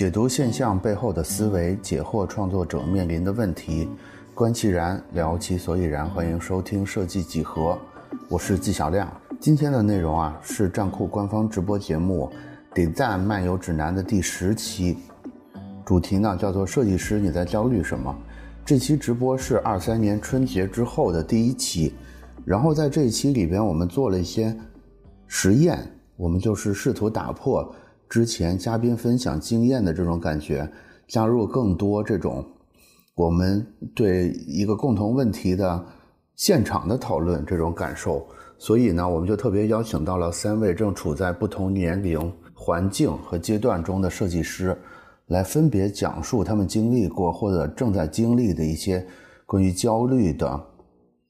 解读现象背后的思维，解惑创作者面临的问题，观其然，聊其所以然。欢迎收听设计几何，我是纪晓亮。今天的内容啊，是站酷官方直播节目《点赞漫游指南》的第十期，主题呢叫做“设计师你在焦虑什么”。这期直播是二三年春节之后的第一期，然后在这一期里边，我们做了一些实验，我们就是试图打破。之前嘉宾分享经验的这种感觉，加入更多这种我们对一个共同问题的现场的讨论这种感受，所以呢，我们就特别邀请到了三位正处在不同年龄、环境和阶段中的设计师，来分别讲述他们经历过或者正在经历的一些关于焦虑的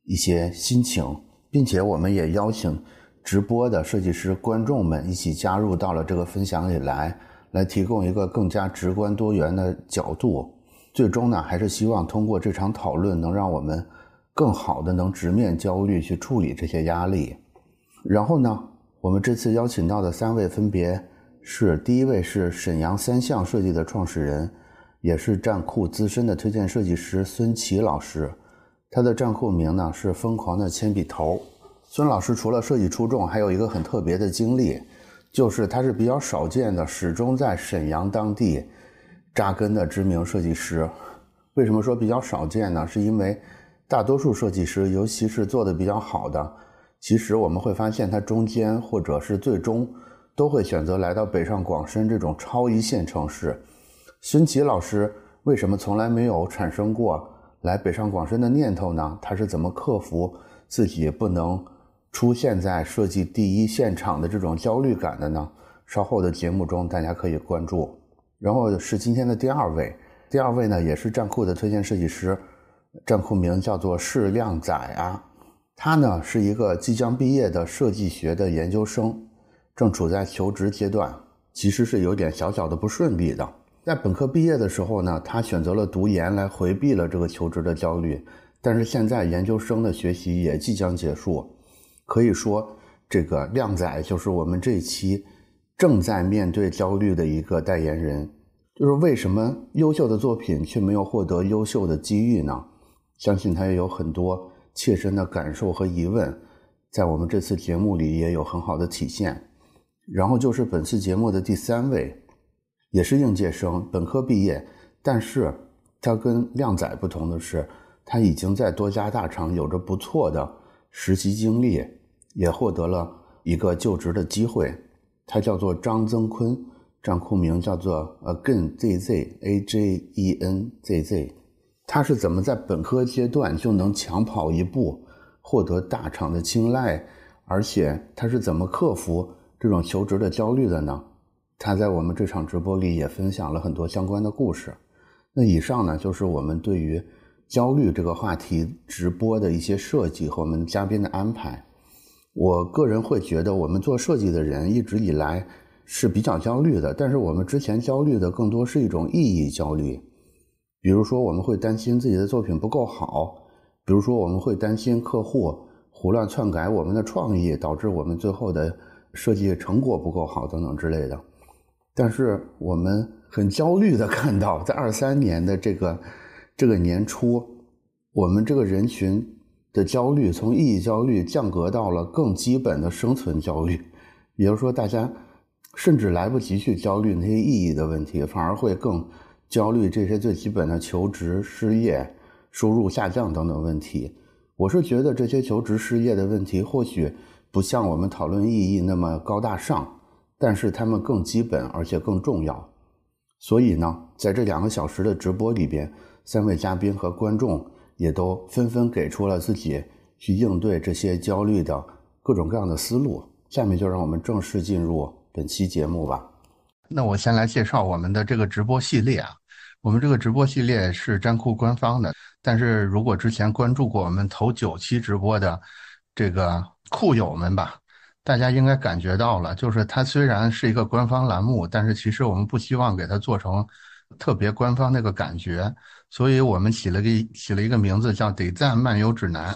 一些心情，并且我们也邀请。直播的设计师观众们一起加入到了这个分享里来，来提供一个更加直观多元的角度。最终呢，还是希望通过这场讨论，能让我们更好的能直面焦虑，去处理这些压力。然后呢，我们这次邀请到的三位分别是：第一位是沈阳三项设计的创始人，也是站酷资深的推荐设计师孙琦老师，他的站酷名呢是疯狂的铅笔头。孙老师除了设计出众，还有一个很特别的经历，就是他是比较少见的始终在沈阳当地扎根的知名设计师。为什么说比较少见呢？是因为大多数设计师，尤其是做的比较好的，其实我们会发现他中间或者是最终都会选择来到北上广深这种超一线城市。孙琦老师为什么从来没有产生过来北上广深的念头呢？他是怎么克服自己不能？出现在设计第一现场的这种焦虑感的呢？稍后的节目中大家可以关注。然后是今天的第二位，第二位呢也是站酷的推荐设计师，站酷名叫做释亮仔啊。他呢是一个即将毕业的设计学的研究生，正处在求职阶段，其实是有点小小的不顺利的。在本科毕业的时候呢，他选择了读研来回避了这个求职的焦虑。但是现在研究生的学习也即将结束。可以说，这个靓仔就是我们这一期正在面对焦虑的一个代言人。就是为什么优秀的作品却没有获得优秀的机遇呢？相信他也有很多切身的感受和疑问，在我们这次节目里也有很好的体现。然后就是本次节目的第三位，也是应届生，本科毕业，但是他跟靓仔不同的是，他已经在多家大厂有着不错的实习经历。也获得了一个就职的机会，他叫做张增坤，账户名叫做 Again ZZ A J E N Z Z。他是怎么在本科阶段就能抢跑一步，获得大厂的青睐？而且他是怎么克服这种求职的焦虑的呢？他在我们这场直播里也分享了很多相关的故事。那以上呢，就是我们对于焦虑这个话题直播的一些设计和我们嘉宾的安排。我个人会觉得，我们做设计的人一直以来是比较焦虑的，但是我们之前焦虑的更多是一种意义焦虑。比如说，我们会担心自己的作品不够好；比如说，我们会担心客户胡乱篡改我们的创意，导致我们最后的设计成果不够好等等之类的。但是，我们很焦虑的看到，在二三年的这个这个年初，我们这个人群。的焦虑从意义焦虑降格到了更基本的生存焦虑，也就是说，大家甚至来不及去焦虑那些意义的问题，反而会更焦虑这些最基本的求职、失业、收入下降等等问题。我是觉得这些求职、失业的问题或许不像我们讨论意义那么高大上，但是他们更基本而且更重要。所以呢，在这两个小时的直播里边，三位嘉宾和观众。也都纷纷给出了自己去应对这些焦虑的各种各样的思路。下面就让我们正式进入本期节目吧。那我先来介绍我们的这个直播系列啊。我们这个直播系列是站酷官方的，但是如果之前关注过我们头九期直播的这个酷友们吧，大家应该感觉到了，就是它虽然是一个官方栏目，但是其实我们不希望给它做成特别官方那个感觉。所以我们起了个起了一个名字叫《得赞漫游指南》，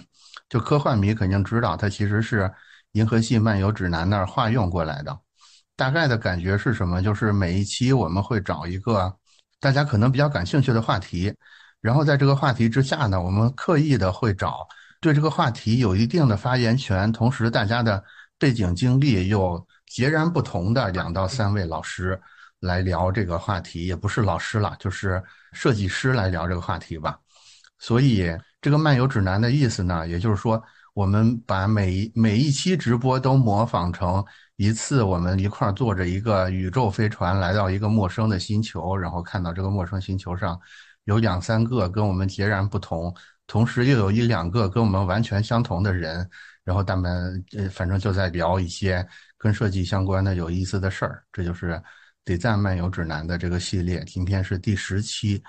就科幻迷肯定知道，它其实是《银河系漫游指南》那儿化用过来的。大概的感觉是什么？就是每一期我们会找一个大家可能比较感兴趣的话题，然后在这个话题之下呢，我们刻意的会找对这个话题有一定的发言权，同时大家的背景经历又截然不同的两到三位老师来聊这个话题，也不是老师了，就是设计师来聊这个话题吧。所以这个漫游指南的意思呢，也就是说，我们把每每一期直播都模仿成。一次，我们一块儿坐着一个宇宙飞船来到一个陌生的星球，然后看到这个陌生星球上有两三个跟我们截然不同，同时又有一两个跟我们完全相同的人，然后他们呃，反正就在聊一些跟设计相关的有意思的事儿。这就是《得赞漫游指南》的这个系列，今天是第十期，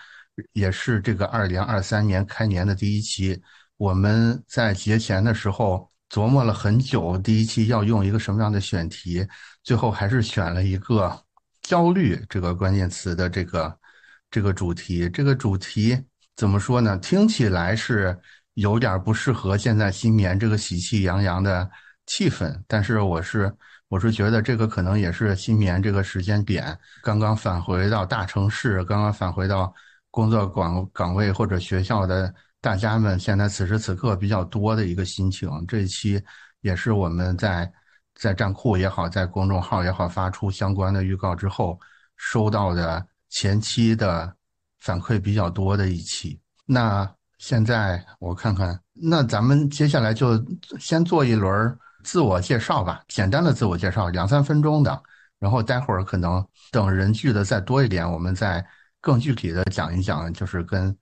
也是这个二零二三年开年的第一期。我们在节前的时候。琢磨了很久，第一期要用一个什么样的选题，最后还是选了一个“焦虑”这个关键词的这个这个主题。这个主题怎么说呢？听起来是有点不适合现在新年这个喜气洋洋的气氛，但是我是我是觉得这个可能也是新年这个时间点，刚刚返回到大城市，刚刚返回到工作岗岗位或者学校的。大家们现在此时此刻比较多的一个心情，这一期也是我们在在站库也好，在公众号也好发出相关的预告之后，收到的前期的反馈比较多的一期。那现在我看看，那咱们接下来就先做一轮儿自我介绍吧，简单的自我介绍，两三分钟的。然后待会儿可能等人聚的再多一点，我们再更具体的讲一讲，就是跟。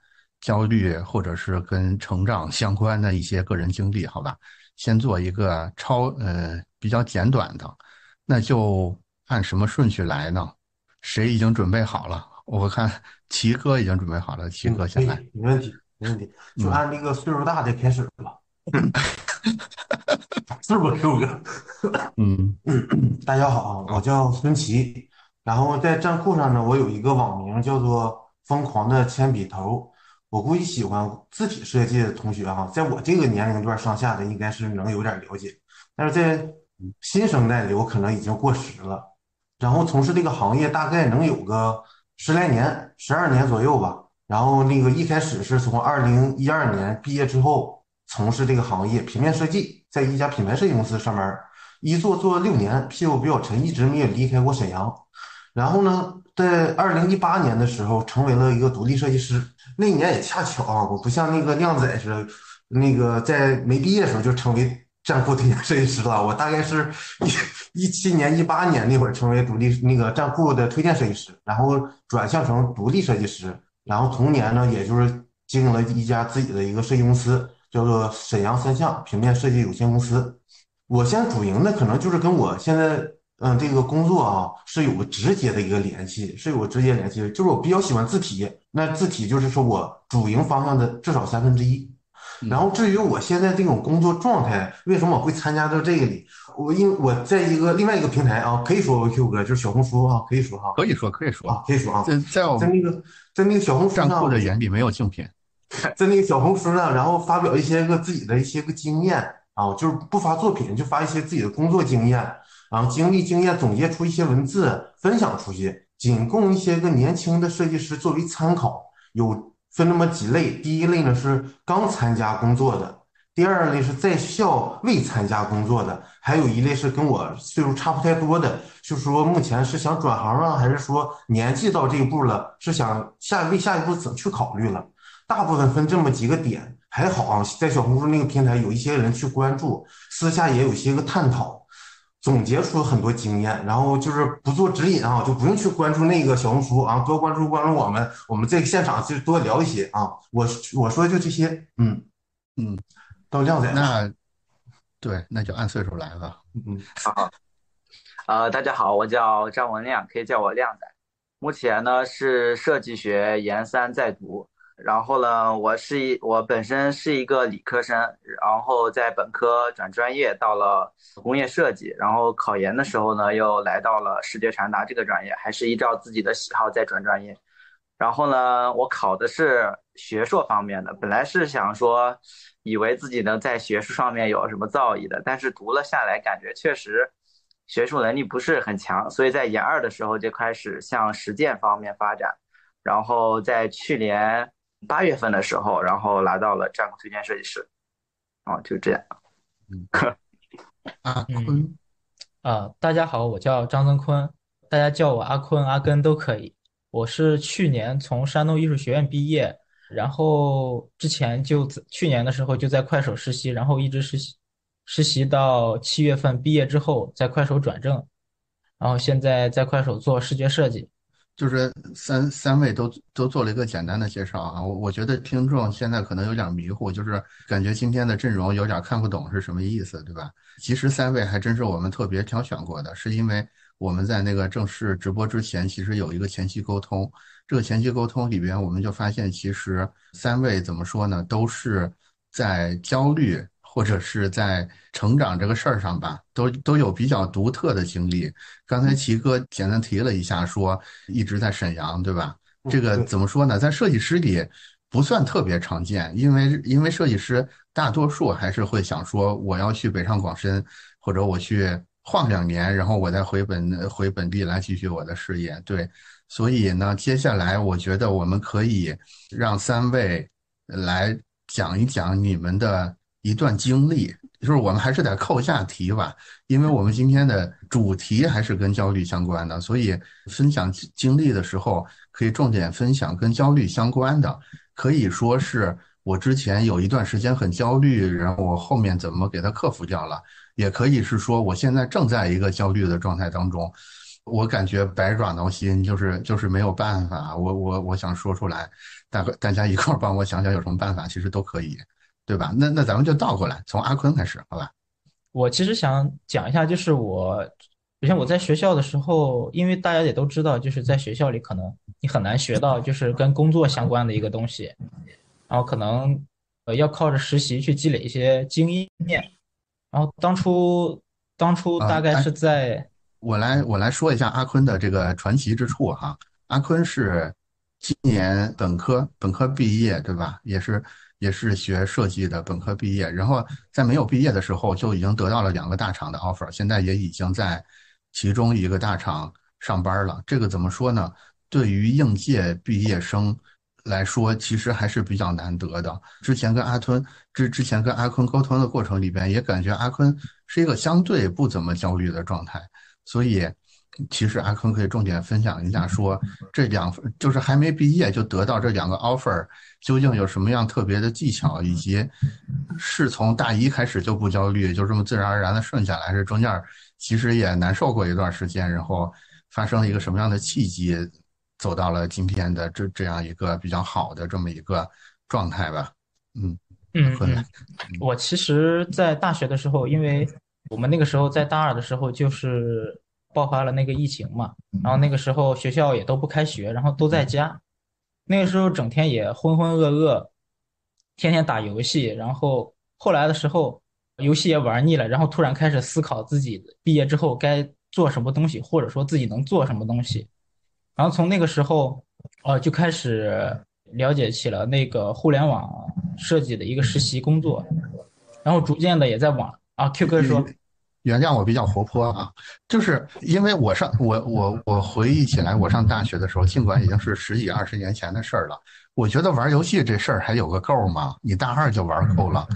焦虑或者是跟成长相关的一些个人经历，好吧，先做一个超呃比较简短的，那就按什么顺序来呢？谁已经准备好了？我看 齐哥已经准备好了，齐哥先来，没问题，没问题，就按那个岁数大的开始吧，是不，Q 哥？嗯嗯，大家好，我叫孙琦，然后在站酷上呢，我有一个网名叫做“疯狂的铅笔头”。我估计喜欢字体设计的同学哈，在我这个年龄段上下的应该是能有点了解，但是在新生代里我可能已经过时了。然后从事这个行业大概能有个十来年、十二年左右吧。然后那个一开始是从二零一二年毕业之后从事这个行业，平面设计，在一家品牌设计公司上班，一做做六年，屁股比较沉，一直没有离开过沈阳。然后呢，在二零一八年的时候成为了一个独立设计师。那一年也恰巧啊，我不像那个靓仔似的，那个在没毕业的时候就成为战酷推荐设计师了。我大概是一一七年、一八年那会儿成为独立那个战酷的推荐设计师，然后转向成独立设计师。然后同年呢，也就是经营了一家自己的一个设计公司，叫做沈阳三项平面设计有限公司。我现在主营的可能就是跟我现在。嗯，这个工作啊是有个直接的一个联系，是有个直接联系的。就是我比较喜欢字体，那字体就是说我主营方向的至少三分之一。然后至于我现在这种工作状态，为什么我会参加到这个里？我因我在一个另外一个平台啊，可以说 Q 哥就是小红书啊，可以说哈，可以说可以说啊，可以说啊，在在在那个在那个小红书上的眼里没有竞品，在那个小红书上，然后发表一些个自己的一些个经验啊，就是不发作品，就发一些自己的工作经验。然后经历经验总结出一些文字分享出去，仅供一些个年轻的设计师作为参考。有分那么几类，第一类呢是刚参加工作的，第二类是在校未参加工作的，还有一类是跟我岁数差不太多的，就是说目前是想转行啊，还是说年纪到这一步了，是想下为下一步怎么去考虑了。大部分分这么几个点，还好啊，在小红书那个平台有一些人去关注，私下也有一些个探讨。总结出很多经验，然后就是不做指引啊，就不用去关注那个小红书啊，多关注关注我们，我们在现场就多聊一些啊。我我说就这些，嗯嗯，到靓仔那，对，那就按岁数来吧。嗯，好，呃，大家好，我叫张文亮，可以叫我靓仔，目前呢是设计学研三在读。然后呢，我是一我本身是一个理科生，然后在本科转专业到了工业设计，然后考研的时候呢，又来到了视觉传达这个专业，还是依照自己的喜好在转专业。然后呢，我考的是学硕方面的，本来是想说，以为自己能在学术上面有什么造诣的，但是读了下来，感觉确实学术能力不是很强，所以在研二的时候就开始向实践方面发展，然后在去年八月份的时候，然后拿到了战国推荐设计师，哦，就这样。嗯，阿坤，啊，大家好，我叫张增坤，大家叫我阿坤、阿根都可以。我是去年从山东艺术学院毕业，然后之前就去年的时候就在快手实习，然后一直实习。实习到七月份毕业之后，在快手转正，然后现在在快手做视觉设计。就是三三位都都做了一个简单的介绍啊，我我觉得听众现在可能有点迷糊，就是感觉今天的阵容有点看不懂是什么意思，对吧？其实三位还真是我们特别挑选过的，是因为我们在那个正式直播之前，其实有一个前期沟通。这个前期沟通里边，我们就发现，其实三位怎么说呢，都是在焦虑。或者是在成长这个事儿上吧，都都有比较独特的经历。刚才齐哥简单提了一下，说一直在沈阳，对吧？这个怎么说呢？在设计师里不算特别常见，因为因为设计师大多数还是会想说，我要去北上广深，或者我去晃两年，然后我再回本回本地来继续我的事业。对，所以呢，接下来我觉得我们可以让三位来讲一讲你们的。一段经历，就是我们还是得扣下题吧，因为我们今天的主题还是跟焦虑相关的，所以分享经历的时候可以重点分享跟焦虑相关的，可以说是我之前有一段时间很焦虑，然后我后面怎么给它克服掉了，也可以是说我现在正在一个焦虑的状态当中，我感觉百爪挠心，就是就是没有办法，我我我想说出来，大大家一块儿帮我想想有什么办法，其实都可以。对吧？那那咱们就倒过来，从阿坤开始，好吧？我其实想讲一下，就是我，首先我在学校的时候，因为大家也都知道，就是在学校里可能你很难学到就是跟工作相关的一个东西，然后可能呃要靠着实习去积累一些经验。然后当初当初大概是在，我来我来说一下阿坤的这个传奇之处哈。阿坤是今年本科本科毕业，对吧？也是。也是学设计的本科毕业，然后在没有毕业的时候就已经得到了两个大厂的 offer，现在也已经在其中一个大厂上班了。这个怎么说呢？对于应届毕业生来说，其实还是比较难得的。之前跟阿吞之之前跟阿坤沟通的过程里边，也感觉阿坤是一个相对不怎么焦虑的状态，所以。其实阿坤可以重点分享一下，说这两份就是还没毕业就得到这两个 offer，究竟有什么样特别的技巧，以及是从大一开始就不焦虑，就这么自然而然的顺下来，是中间其实也难受过一段时间，然后发生了一个什么样的契机，走到了今天的这这样一个比较好的这么一个状态吧。嗯嗯，我其实，在大学的时候，因为我们那个时候在大二的时候就是。爆发了那个疫情嘛，然后那个时候学校也都不开学，然后都在家。那个时候整天也浑浑噩噩，天天打游戏。然后后来的时候，游戏也玩腻了，然后突然开始思考自己毕业之后该做什么东西，或者说自己能做什么东西。然后从那个时候，呃，就开始了解起了那个互联网设计的一个实习工作，然后逐渐的也在网啊，Q 哥说。原谅我比较活泼啊，就是因为我上我我我回忆起来，我上大学的时候，尽管已经是十几二十年前的事儿了，我觉得玩游戏这事儿还有个够吗？你大二就玩够了，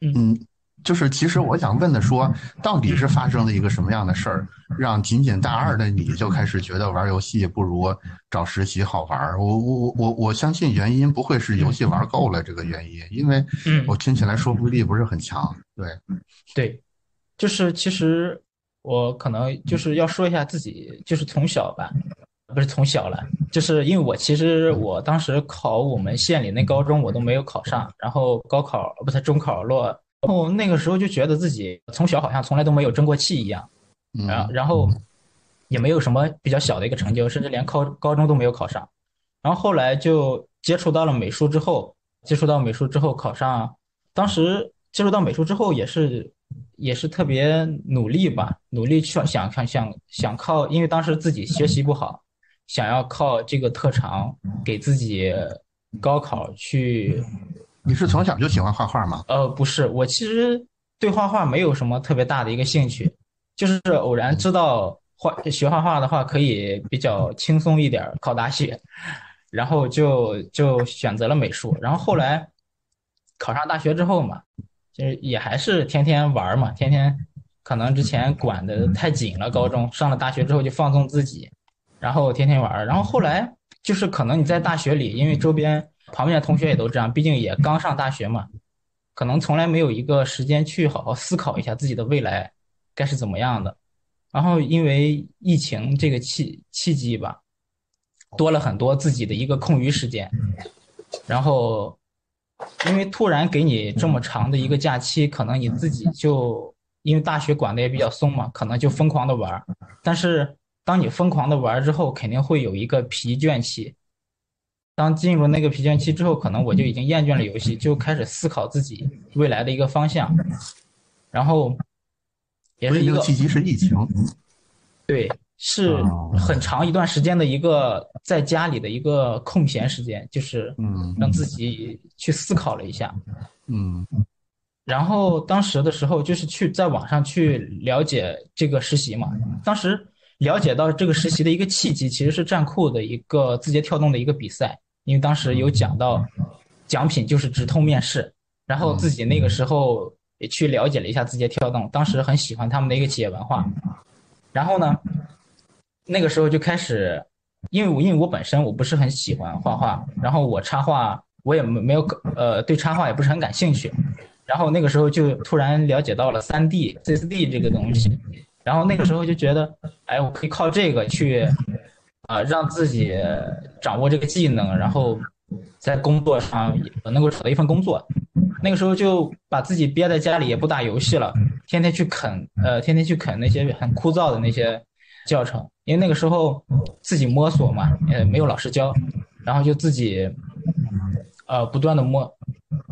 嗯，就是其实我想问的说，到底是发生了一个什么样的事儿，让仅仅大二的你就开始觉得玩游戏不如找实习好玩？我我我我我相信原因不会是游戏玩够了这个原因，因为我听起来说服力不是很强，对。对，就是其实我可能就是要说一下自己，就是从小吧，不是从小了，就是因为我其实我当时考我们县里那高中我都没有考上，然后高考不是中考落，然后那个时候就觉得自己从小好像从来都没有争过气一样，然后然后也没有什么比较小的一个成就，甚至连高高中都没有考上，然后后来就接触到了美术之后，接触到美术之后考上，当时接触到美术之后也是。也是特别努力吧，努力去想想想想靠，因为当时自己学习不好，想要靠这个特长给自己高考去。你是从小就喜欢画画吗？呃，不是，我其实对画画没有什么特别大的一个兴趣，就是偶然知道画学画画的话可以比较轻松一点考大学，然后就就选择了美术。然后后来考上大学之后嘛，就是也还是天天玩嘛，天天可能之前管的太紧了，高中上了大学之后就放纵自己，然后天天玩。然后后来就是可能你在大学里，因为周边旁边的同学也都这样，毕竟也刚上大学嘛。可能从来没有一个时间去好好思考一下自己的未来该是怎么样的，然后因为疫情这个契契机吧，多了很多自己的一个空余时间，然后因为突然给你这么长的一个假期，可能你自己就因为大学管的也比较松嘛，可能就疯狂的玩，但是当你疯狂的玩之后，肯定会有一个疲倦期。当进入那个疲倦期之后，可能我就已经厌倦了游戏，就开始思考自己未来的一个方向。然后，也是一个契机是疫情，对，是很长一段时间的一个在家里的一个空闲时间，就是嗯，让自己去思考了一下，嗯。然后当时的时候，就是去在网上去了解这个实习嘛。当时了解到这个实习的一个契机，其实是站酷的一个字节跳动的一个比赛。因为当时有讲到，奖品就是直通面试，然后自己那个时候也去了解了一下字节跳动，当时很喜欢他们的一个企业文化，然后呢，那个时候就开始，因为我因为我本身我不是很喜欢画画，然后我插画我也没没有呃对插画也不是很感兴趣，然后那个时候就突然了解到了三 D CSD 这个东西，然后那个时候就觉得，哎，我可以靠这个去。啊，让自己掌握这个技能，然后在工作上能够找到一份工作。那个时候就把自己憋在家里，也不打游戏了，天天去啃，呃，天天去啃那些很枯燥的那些教程。因为那个时候自己摸索嘛，呃，没有老师教，然后就自己呃不断的摸。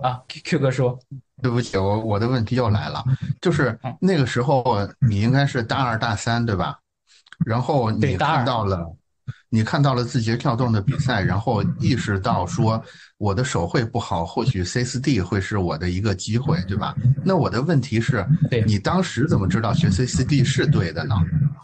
啊，Q 哥说，对不起，我我的问题又来了，就是那个时候你应该是大二大三对吧？然后你看到了。你看到了字节跳动的比赛，然后意识到说我的手绘不好，或许 C 四 D 会是我的一个机会，对吧？那我的问题是，你当时怎么知道学 C 四 D 是对的呢？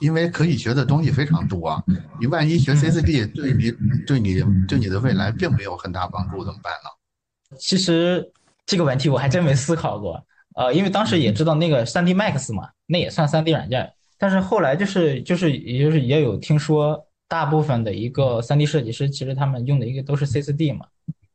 因为可以学的东西非常多，你万一学 C 四 D 对你、对你、对你的未来并没有很大帮助，怎么办呢？其实这个问题我还真没思考过，呃，因为当时也知道那个三 D Max 嘛，那也算三 D 软件，但是后来就是就是也就是也有听说。大部分的一个三 D 设计师，其实他们用的一个都是 C4D 嘛，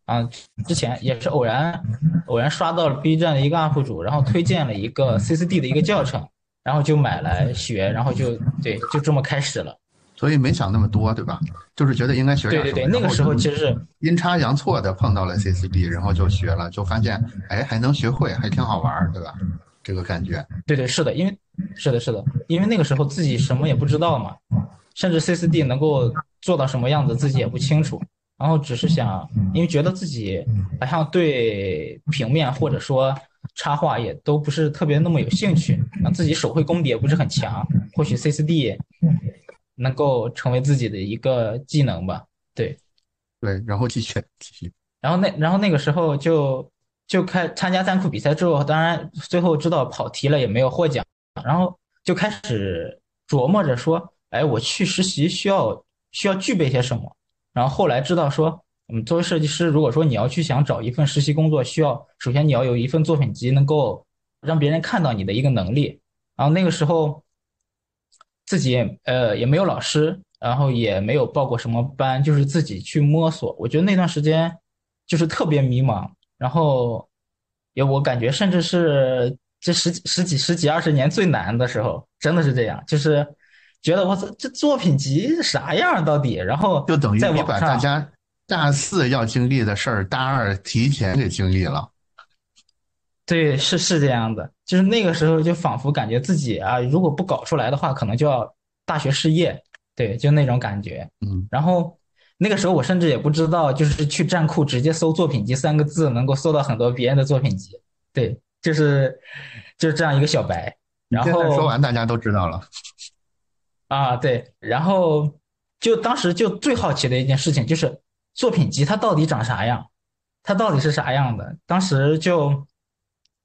啊，之前也是偶然偶然刷到了 B 站的一个 UP 主，然后推荐了一个 C4D 的一个教程，然后就买来学，然后就对，就这么开始了。所以没想那么多，对吧？就是觉得应该学点。对对对，那个时候其实是阴差阳错的碰到了 C4D，然后就学了，就发现哎还能学会，还挺好玩，对吧？这个感觉。对对是的，因为是的是的，因为那个时候自己什么也不知道嘛。甚至 C4D 能够做到什么样子，自己也不清楚。然后只是想，因为觉得自己好像对平面或者说插画也都不是特别那么有兴趣，啊，自己手绘功底也不是很强。或许 C4D 能够成为自己的一个技能吧。对，对，然后继续继续。然后那然后那个时候就就开参加三库比赛之后，当然最后知道跑题了，也没有获奖。然后就开始琢磨着说。哎，我去实习需要需要具备些什么？然后后来知道说，我们，作为设计师，如果说你要去想找一份实习工作，需要首先你要有一份作品集，能够让别人看到你的一个能力。然后那个时候自己呃也没有老师，然后也没有报过什么班，就是自己去摸索。我觉得那段时间就是特别迷茫，然后也我感觉甚至是这十十几十几二十年最难的时候，真的是这样，就是。觉得我操，这作品集啥样到底？然后就等于你把大家大四要经历的事儿，大二提前给经历了。对，是是这样的，就是那个时候就仿佛感觉自己啊，如果不搞出来的话，可能就要大学失业。对，就那种感觉。嗯。然后那个时候我甚至也不知道，就是去站库直接搜“作品集”三个字，能够搜到很多别人的作品集。对，就是就是这样一个小白。然后说完，大家都知道了。啊，对，然后就当时就最好奇的一件事情就是作品集它到底长啥样，它到底是啥样的？当时就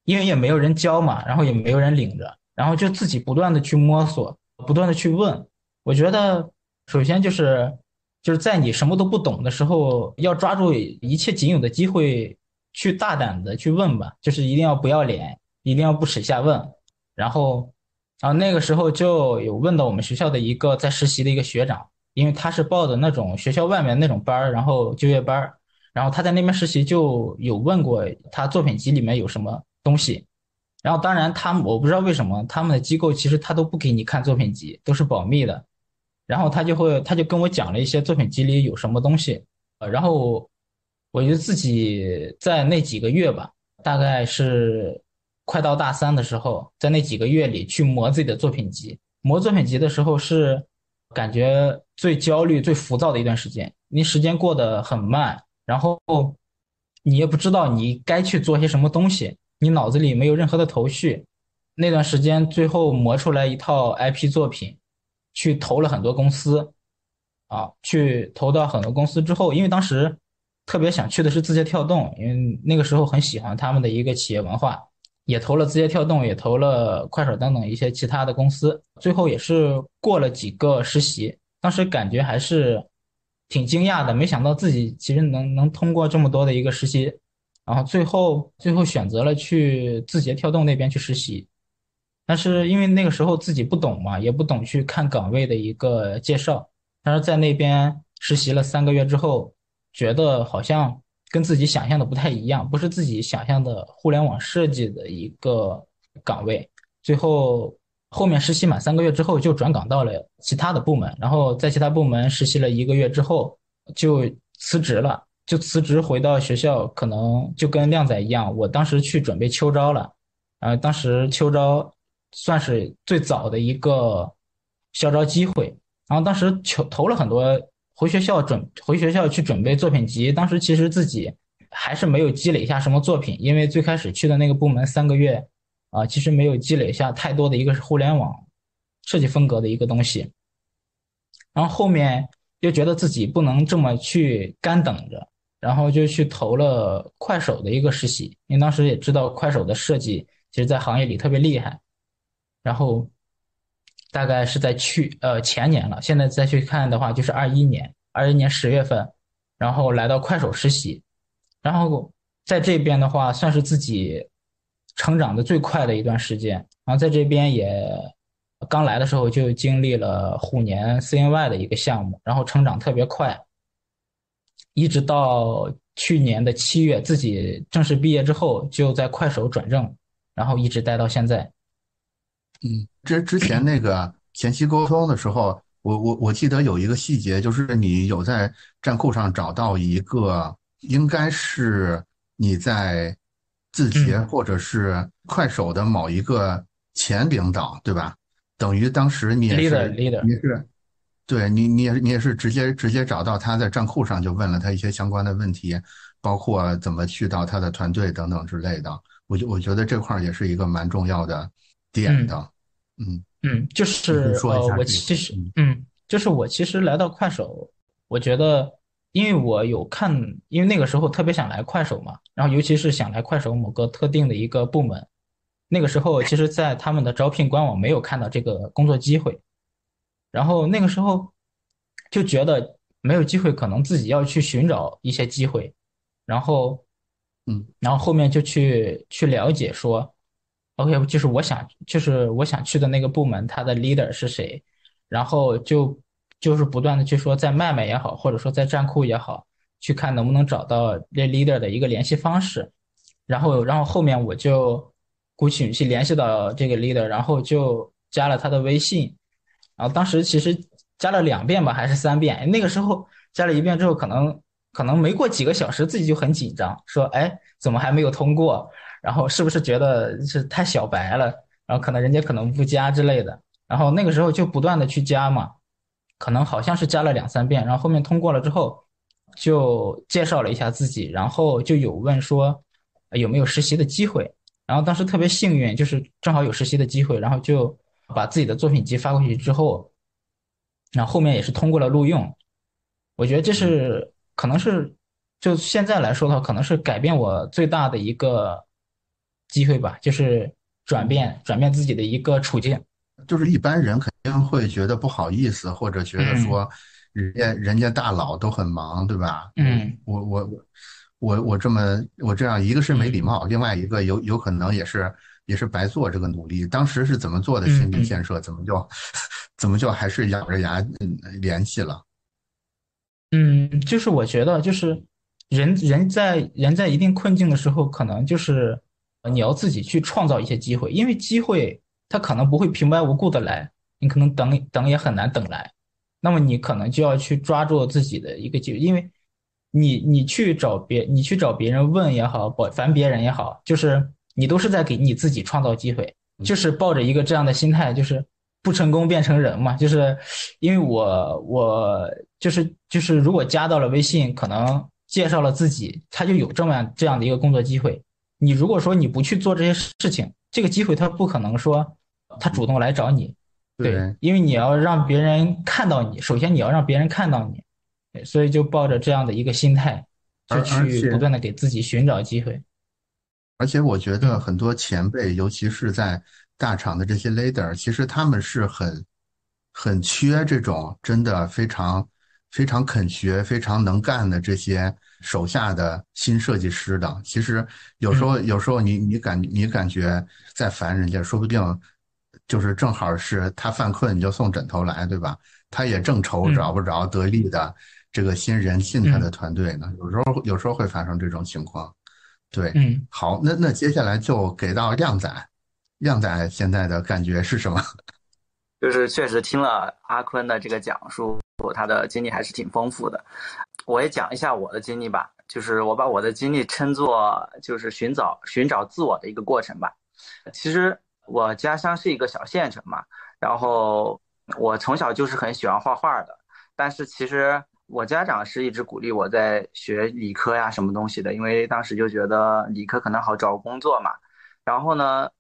因为也没有人教嘛，然后也没有人领着，然后就自己不断的去摸索，不断的去问。我觉得首先就是就是在你什么都不懂的时候，要抓住一切仅有的机会去大胆的去问吧，就是一定要不要脸，一定要不耻下问。然后，然后那个时候就有问到我们学校的一个在实习的一个学长，因为他是报的那种学校外面那种班儿，然后就业班儿，然后他在那边实习就有问过他作品集里面有什么东西。然后，当然，他我不知道为什么他们的机构其实他都不给你看作品集，都是保密的。然后他就会，他就跟我讲了一些作品集里有什么东西。呃，然后我就自己在那几个月吧，大概是快到大三的时候，在那几个月里去磨自己的作品集。磨作品集的时候是感觉最焦虑、最浮躁的一段时间，因为时间过得很慢，然后你也不知道你该去做些什么东西。你脑子里没有任何的头绪，那段时间最后磨出来一套 IP 作品，去投了很多公司，啊，去投到很多公司之后，因为当时特别想去的是字节跳动，因为那个时候很喜欢他们的一个企业文化，也投了字节跳动，也投了快手等等一些其他的公司，最后也是过了几个实习，当时感觉还是挺惊讶的，没想到自己其实能能通过这么多的一个实习。然后最后最后选择了去字节跳动那边去实习，但是因为那个时候自己不懂嘛，也不懂去看岗位的一个介绍。但是在那边实习了三个月之后，觉得好像跟自己想象的不太一样，不是自己想象的互联网设计的一个岗位。最后后面实习满三个月之后，就转岗到了其他的部门，然后在其他部门实习了一个月之后，就辞职了。就辞职回到学校，可能就跟靓仔一样。我当时去准备秋招了，呃，当时秋招算是最早的一个校招机会。然后当时求投了很多，回学校准回学校去准备作品集。当时其实自己还是没有积累下什么作品，因为最开始去的那个部门三个月，啊，其实没有积累下太多的一个是互联网设计风格的一个东西。然后后面又觉得自己不能这么去干等着。然后就去投了快手的一个实习，因为当时也知道快手的设计其实，在行业里特别厉害。然后大概是在去呃前年了，现在再去看的话，就是二一年，二一年十月份，然后来到快手实习。然后在这边的话，算是自己成长的最快的一段时间。然后在这边也刚来的时候就经历了虎年 CNY 的一个项目，然后成长特别快。一直到去年的七月，自己正式毕业之后，就在快手转正，然后一直待到现在。嗯，之之前那个前期沟通的时候，我我我记得有一个细节，就是你有在站库上找到一个，应该是你在字节或者是快手的某一个前领导，对吧？等于当时你也是你是。对你，你也你也是直接直接找到他在站库上就问了他一些相关的问题，包括怎么去到他的团队等等之类的。我觉我觉得这块儿也是一个蛮重要的点的。嗯嗯，就是呃，我其实嗯，就是我其实来到快手，我觉得因为我有看，因为那个时候特别想来快手嘛，然后尤其是想来快手某个特定的一个部门，那个时候其实，在他们的招聘官网没有看到这个工作机会。然后那个时候就觉得没有机会，可能自己要去寻找一些机会。然后，嗯，然后后面就去去了解说，OK，就是我想，就是我想去的那个部门，他的 leader 是谁。然后就就是不断的去说，在麦麦也好，或者说在站酷也好，去看能不能找到这 leader 的一个联系方式。然后，然后后面我就鼓起勇气联系到这个 leader，然后就加了他的微信。然后当时其实加了两遍吧，还是三遍？那个时候加了一遍之后，可能可能没过几个小时，自己就很紧张，说：“哎，怎么还没有通过？然后是不是觉得是太小白了？然后可能人家可能不加之类的。”然后那个时候就不断的去加嘛，可能好像是加了两三遍，然后后面通过了之后，就介绍了一下自己，然后就有问说有没有实习的机会。然后当时特别幸运，就是正好有实习的机会，然后就。把自己的作品集发过去之后，然后后面也是通过了录用。我觉得这是可能是就现在来说的话，可能是改变我最大的一个机会吧。就是转变转变自己的一个处境。就是一般人肯定会觉得不好意思，或者觉得说，人家人家大佬都很忙，对吧？嗯，我我我我我这么我这样，一个是没礼貌，另外一个有有可能也是也是白做这个努力。当时是怎么做的心理建设？怎么就 怎么就还是咬着牙联系了？嗯，就是我觉得，就是人人在人在一定困境的时候，可能就是你要自己去创造一些机会，因为机会。它可能不会平白无故的来，你可能等等也很难等来，那么你可能就要去抓住自己的一个机会，因为你你去找别你去找别人问也好，烦别人也好，就是你都是在给你自己创造机会，就是抱着一个这样的心态，就是不成功变成人嘛，就是因为我我就是就是如果加到了微信，可能介绍了自己，他就有这么样这样的一个工作机会，你如果说你不去做这些事情，这个机会他不可能说。他主动来找你，对，因为你要让别人看到你，首先你要让别人看到你，所以就抱着这样的一个心态，就去不断的给自己寻找机会。而且我觉得很多前辈，尤其是在大厂的这些 leader，其实他们是很很缺这种真的非常非常肯学、非常能干的这些手下的新设计师的。其实有时候有时候你你感你感觉在烦人家，说不定。就是正好是他犯困，你就送枕头来，对吧？他也正愁找不着得力的这个新人进他的团队呢。有时候有时候会发生这种情况。对，嗯，好，那那接下来就给到靓仔，靓仔现在的感觉是什么？就是确实听了阿坤的这个讲述，他的经历还是挺丰富的。我也讲一下我的经历吧，就是我把我的经历称作就是寻找寻找自我的一个过程吧。其实。我家乡是一个小县城嘛，然后我从小就是很喜欢画画的，但是其实我家长是一直鼓励我在学理科呀什么东西的，因为当时就觉得理科可能好找工作嘛。然后呢，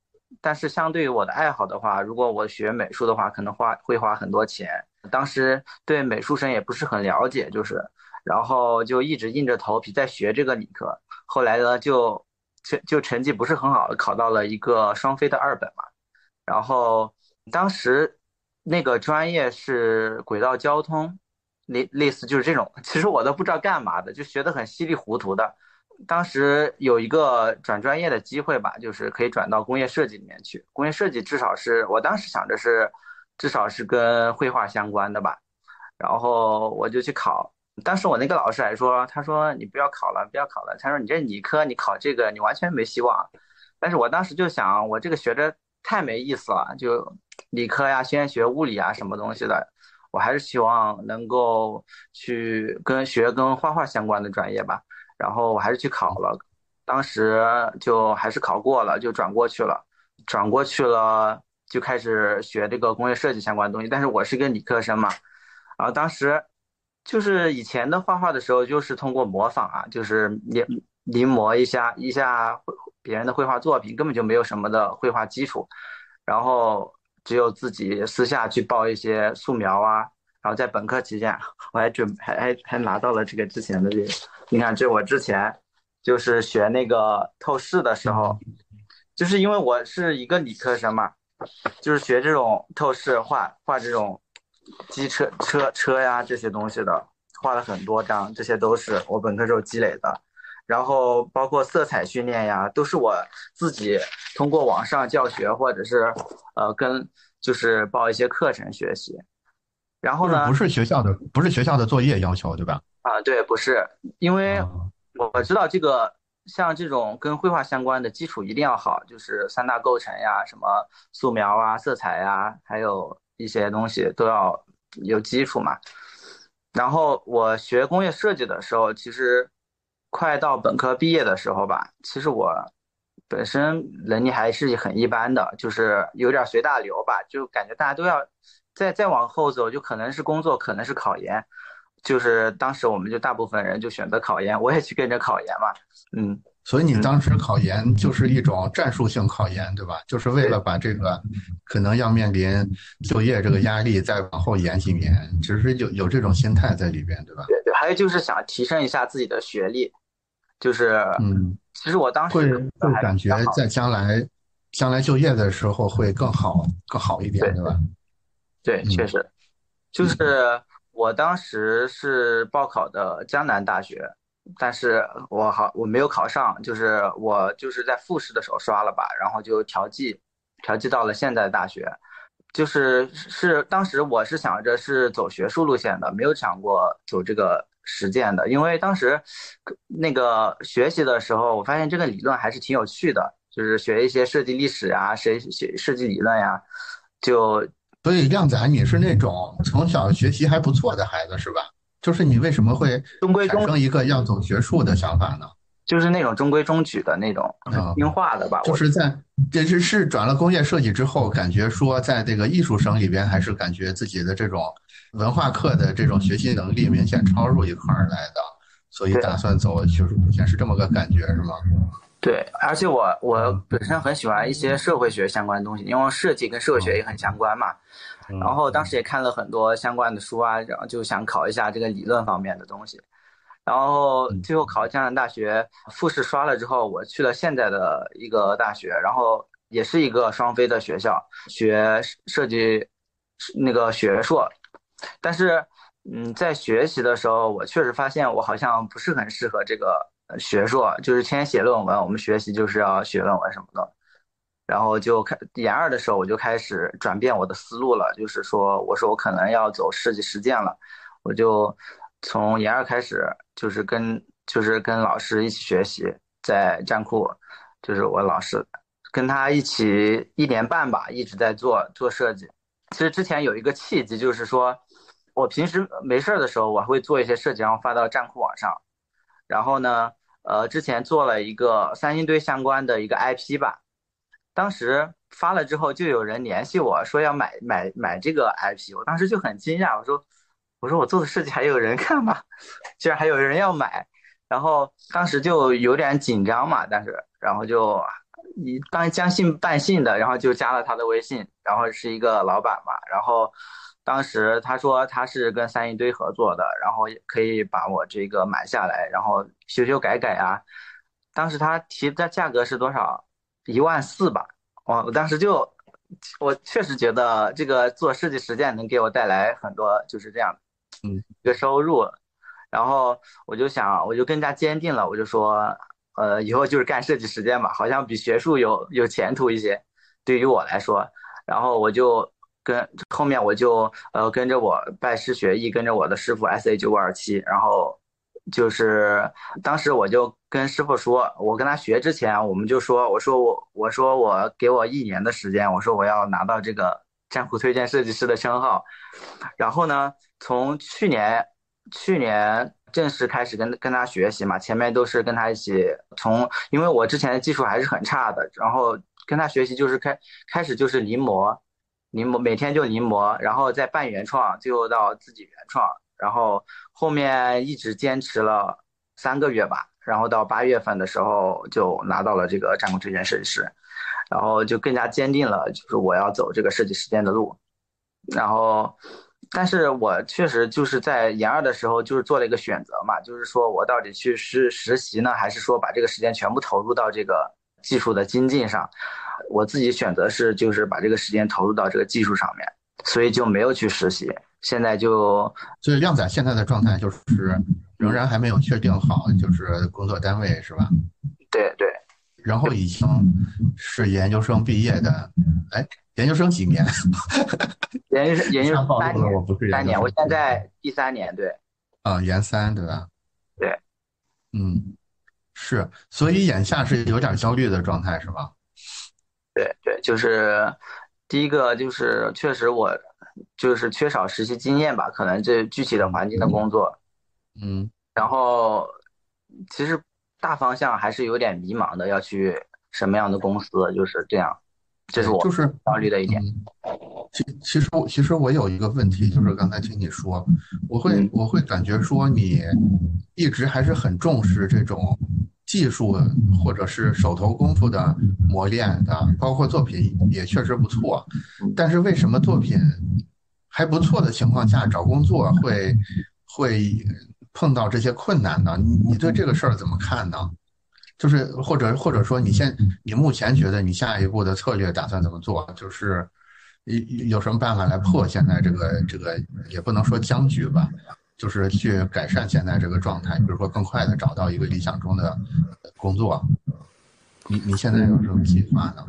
但是相对于我的爱好的话，如果我学美术的话，可能花会花很多钱。当时对美术生也不是很了解，就是，然后就一直硬着头皮在学这个理科。后来呢，就。就就成绩不是很好，考到了一个双非的二本嘛。然后当时那个专业是轨道交通，类类似就是这种。其实我都不知道干嘛的，就学得很稀里糊涂的。当时有一个转专业的机会吧，就是可以转到工业设计里面去。工业设计至少是我当时想着是，至少是跟绘画相关的吧。然后我就去考。当时我那个老师还说：“他说你不要考了，不要考了。他说你这理科，你考这个你完全没希望。”但是我当时就想，我这个学着太没意思了，就理科呀，先学物理啊，什么东西的，我还是希望能够去跟学跟画画相关的专业吧。然后我还是去考了，当时就还是考过了，就转过去了，转过去了就开始学这个工业设计相关的东西。但是我是个理科生嘛，然后当时。就是以前的画画的时候，就是通过模仿啊，就是临临摹一下一下别人的绘画作品，根本就没有什么的绘画基础，然后只有自己私下去报一些素描啊，然后在本科期间，我还准还还还拿到了这个之前的这个，你看这我之前就是学那个透视的时候，就是因为我是一个理科生嘛，就是学这种透视画画这种。机车、车车呀这些东西的，画了很多张，这些都是我本科时候积累的。然后包括色彩训练呀，都是我自己通过网上教学或者是呃跟就是报一些课程学习。然后呢？不是学校的，不是学校的作业要求，对吧？啊，对，不是，因为我知道这个像这种跟绘画相关的基础一定要好，就是三大构成呀，什么素描啊、色彩呀，还有。一些东西都要有基础嘛。然后我学工业设计的时候，其实快到本科毕业的时候吧，其实我本身能力还是很一般的，就是有点随大流吧，就感觉大家都要再再往后走，就可能是工作，可能是考研，就是当时我们就大部分人就选择考研，我也去跟着考研嘛，嗯。所以你当时考研就是一种战术性考研，对吧？就是为了把这个可能要面临就业这个压力再往后延几年，其实有有这种心态在里边，对吧？对对，还有就是想提升一下自己的学历，就是嗯，其实我当时会会感觉在将来将来就业的时候会更好更好一点，对吧？对，确实，就是我当时是报考的江南大学，但是我好我没有考上，就是我就是在复试的时候刷了吧，然后就调剂调剂到了现在的大学。就是是当时我是想着是走学术路线的，没有想过走这个实践的，因为当时那个学习的时候，我发现这个理论还是挺有趣的，就是学一些设计历史啊，学学设计理论呀，就所以靓仔你是那种从小学习还不错的孩子是吧？就是你为什么会产生一个要走学术的想法呢？就是那种中规中矩的那种，听话的吧。就是在这是是转了工业设计之后，感觉说在这个艺术生里边，还是感觉自己的这种文化课的这种学习能力明显超入一块儿来的，所以打算走学术路线，是这么个感觉是吗？对，而且我我本身很喜欢一些社会学相关的东西，因为设计跟社会学也很相关嘛。然后当时也看了很多相关的书啊，然后就想考一下这个理论方面的东西。然后最后考江南大学复试刷了之后，我去了现在的一个大学，然后也是一个双非的学校，学设计那个学硕。但是，嗯，在学习的时候，我确实发现我好像不是很适合这个学硕，就是天天写论文，我们学习就是要写论文什么的。然后就开研二的时候，我就开始转变我的思路了，就是说，我说我可能要走设计实践了，我就。从研二开始，就是跟就是跟老师一起学习，在站库，就是我老师，跟他一起一年半吧，一直在做做设计。其实之前有一个契机，就是说我平时没事儿的时候，我会做一些设计，然后发到站库网上。然后呢，呃，之前做了一个三星堆相关的一个 IP 吧，当时发了之后，就有人联系我说要买买买这个 IP，我当时就很惊讶，我说。我说我做的设计还有人看吗？居然还有人要买，然后当时就有点紧张嘛，但是然后就一当将信半信的，然后就加了他的微信，然后是一个老板嘛，然后当时他说他是跟三一堆合作的，然后可以把我这个买下来，然后修修改改啊。当时他提的价格是多少？一万四吧。我我当时就我确实觉得这个做设计实践能给我带来很多就是这样。嗯，一个收入，然后我就想，我就更加坚定了，我就说，呃，以后就是干设计实践吧，好像比学术有有前途一些，对于我来说，然后我就跟后面我就呃跟着我拜师学艺，跟着我的师傅 S A 九五二七，然后就是当时我就跟师傅说，我跟他学之前，我们就说，我说我我说我给我一年的时间，我说我要拿到这个站库推荐设计师的称号，然后呢。从去年去年正式开始跟跟他学习嘛，前面都是跟他一起从，因为我之前的技术还是很差的，然后跟他学习就是开开始就是临摹，临摹每天就临摹，然后再半原创，最后到自己原创，然后后面一直坚持了三个月吧，然后到八月份的时候就拿到了这个战功推荐设计师，然后就更加坚定了就是我要走这个设计实践的路，然后。但是我确实就是在研二的时候，就是做了一个选择嘛，就是说我到底去实实习呢，还是说把这个时间全部投入到这个技术的精进上？我自己选择是就是把这个时间投入到这个技术上面，所以就没有去实习。现在就所以靓仔现在的状态就是仍然还没有确定好，就是工作单位是吧？对对。然后已经是研究生毕业的，哎。研究生几年？研究生研究生三年，三年。我现在第三年，对。啊，研三对吧？对。嗯，是，所以眼下是有点焦虑的状态，是吧？对对，就是第一个就是确实我就是缺少实习经验吧，可能这具体的环境的工作。嗯。然后其实大方向还是有点迷茫的，要去什么样的公司，就是这样。这是我就是焦虑的一点。其其实其实我有一个问题，就是刚才听你说，我会我会感觉说你一直还是很重视这种技术或者是手头功夫的磨练的，包括作品也确实不错。但是为什么作品还不错的情况下找工作会会碰到这些困难呢？你你对这个事儿怎么看呢？就是或者或者说你现你目前觉得你下一步的策略打算怎么做？就是有有什么办法来破现在这个这个也不能说僵局吧，就是去改善现在这个状态，比如说更快的找到一个理想中的工作。你你现在有什么计划呢？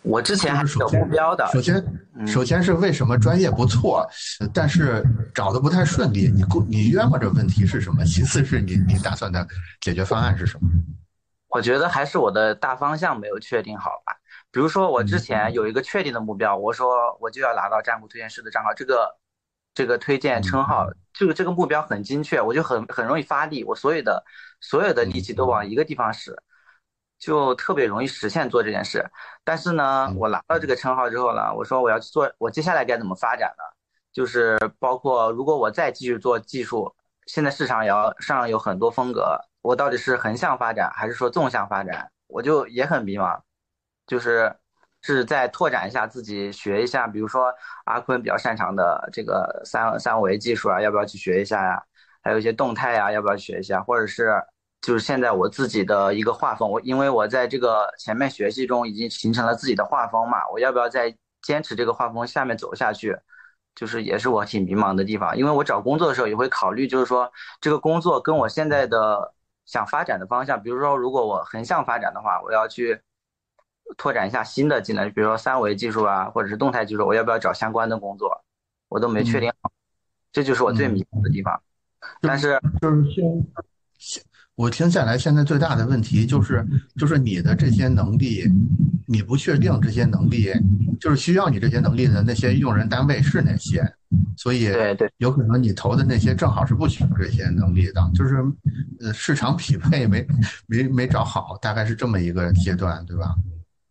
我之前还是有目标的。首先，首先是为什么专业不错，但是找的不太顺利？你你约摸着问题是什么？其次是你你打算的解决方案是什么？我觉得还是我的大方向没有确定好吧。比如说，我之前有一个确定的目标，我说我就要拿到占卜推荐师的账号，这个这个推荐称号，这个这个目标很精确，我就很很容易发力，我所有的所有的力气都往一个地方使。就特别容易实现做这件事，但是呢，我拿到这个称号之后呢，我说我要去做，我接下来该怎么发展呢？就是包括如果我再继续做技术，现在市场也要上有很多风格，我到底是横向发展还是说纵向发展？我就也很迷茫，就是是在拓展一下自己，学一下，比如说阿坤比较擅长的这个三三维技术啊，要不要去学一下呀？还有一些动态呀，要不要学一下？或者是？就是现在我自己的一个画风，我因为我在这个前面学习中已经形成了自己的画风嘛，我要不要再坚持这个画风下面走下去？就是也是我挺迷茫的地方，因为我找工作的时候也会考虑，就是说这个工作跟我现在的想发展的方向，比如说如果我横向发展的话，我要去拓展一下新的技能，比如说三维技术啊，或者是动态技术，我要不要找相关的工作？我都没确定好，这就是我最迷茫的地方。但是就是现。我听下来，现在最大的问题就是，就是你的这些能力，你不确定这些能力，就是需要你这些能力的那些用人单位是哪些，所以对对，有可能你投的那些正好是不需要这些能力的，就是呃市场 匹配没没没找好，大概是这么一个阶段，对吧？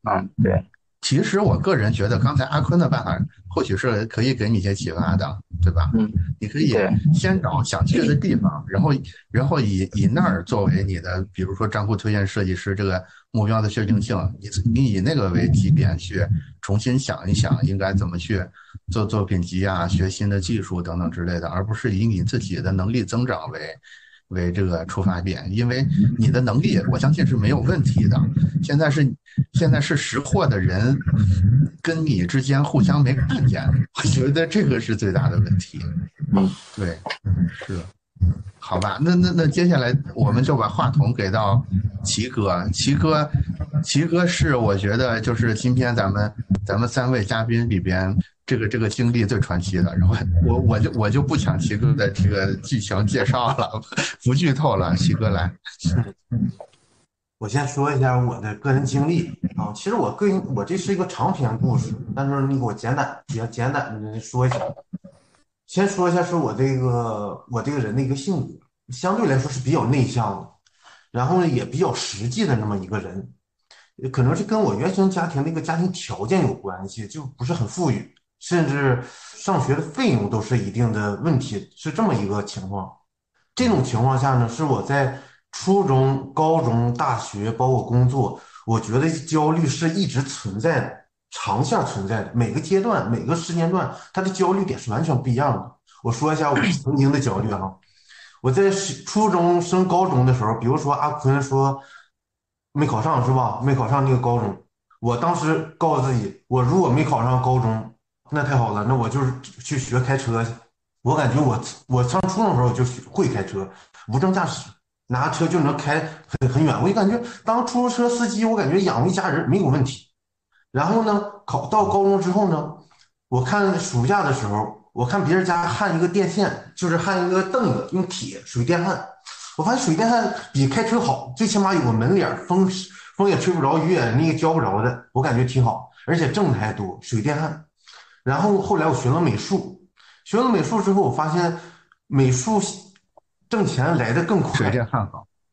嗯，对。其实我个人觉得，刚才阿坤的办法或许是可以给你一些启发的，对吧？嗯，你可以先找想去的地方，然后然后以以那儿作为你的，比如说账户推荐设计师这个目标的确定性，你你以那个为起点去重新想一想应该怎么去做作品集啊，学新的技术等等之类的，而不是以你自己的能力增长为。为这个出发点，因为你的能力，我相信是没有问题的。现在是现在是识货的人跟你之间互相没看见，我觉得这个是最大的问题。嗯，对，是，好吧，那那那接下来我们就把话筒给到齐哥，齐哥，齐哥是我觉得就是今天咱们咱们三位嘉宾里边。这个这个经历最传奇的，然后我我就我就不抢齐哥的这个剧情介绍了，不剧透了，齐哥来。我先说一下我的个人经历啊，其实我个人我这是一个长篇故事，但是你给我简短比较简短的说一下。先说一下是我这个我这个人的一个性格，相对来说是比较内向的，然后呢也比较实际的那么一个人，可能是跟我原生家庭那个家庭条件有关系，就不是很富裕。甚至上学的费用都是一定的问题，是这么一个情况。这种情况下呢，是我在初中、高中、大学，包括工作，我觉得焦虑是一直存在的，长线存在的。每个阶段、每个时间段，它的焦虑点是完全不一样的。我说一下我 曾经的焦虑啊，我在初中升高中的时候，比如说阿坤说没考上是吧？没考上那个高中，我当时告诉自己，我如果没考上高中。那太好了，那我就是去学开车去。我感觉我我上初中的时候就会开车，无证驾驶，拿车就能开很很远。我就感觉当出租车司机，我感觉养活一家人没有问题。然后呢，考到高中之后呢，我看暑假的时候，我看别人家焊一个电线，就是焊一个凳子，用铁水电焊。我发现水电焊比开车好，最起码有个门脸，风风也吹不着，雨也那个浇不着的，我感觉挺好，而且挣的还多。水电焊。然后后来我学了美术，学了美术之后，我发现美术挣钱来的更快。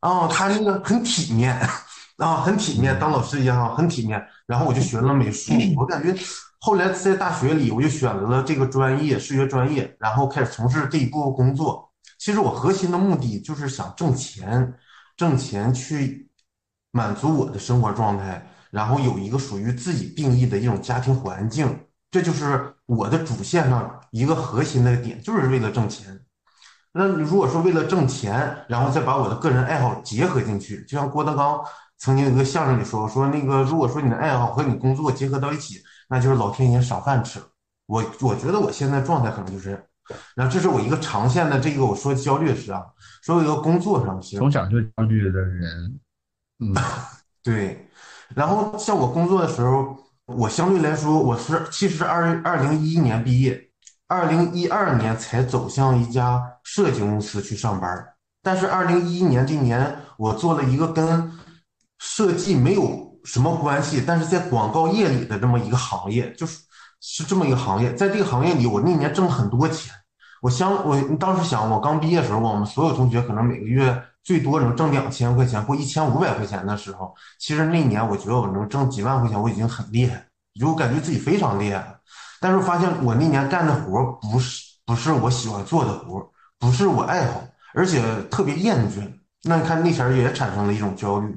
啊，他那个很体面 啊，很体面，当老师一样很体面。然后我就学了美术，我感觉后来在大学里，我就选择了这个专业，视觉专业，然后开始从事这一部分工作。其实我核心的目的就是想挣钱，挣钱去满足我的生活状态，然后有一个属于自己定义的一种家庭环境。这就是我的主线上一个核心的点，就是为了挣钱。那你如果说为了挣钱，然后再把我的个人爱好结合进去，就像郭德纲曾经有个相声里说，说那个如果说你的爱好和你工作结合到一起，那就是老天爷赏饭吃。我我觉得我现在状态可能就是，然后这是我一个长线的这个我说焦虑是啊，说一个工作上是从小就焦虑的人，嗯，对。然后像我工作的时候，我相对来说我是其实二二零一一年毕业。二零一二年才走向一家设计公司去上班，但是二零一一年这年，我做了一个跟设计没有什么关系，但是在广告业里的这么一个行业，就是是这么一个行业，在这个行业里，我那年挣很多钱。我想，我当时想，我刚毕业的时候，我们所有同学可能每个月最多能挣两千块钱或一千五百块钱的时候，其实那年我觉得我能挣几万块钱，我已经很厉害，就感觉自己非常厉害了。但是发现我那年干的活不是不是我喜欢做的活，不是我爱好，而且特别厌倦。那你看那前儿也产生了一种焦虑。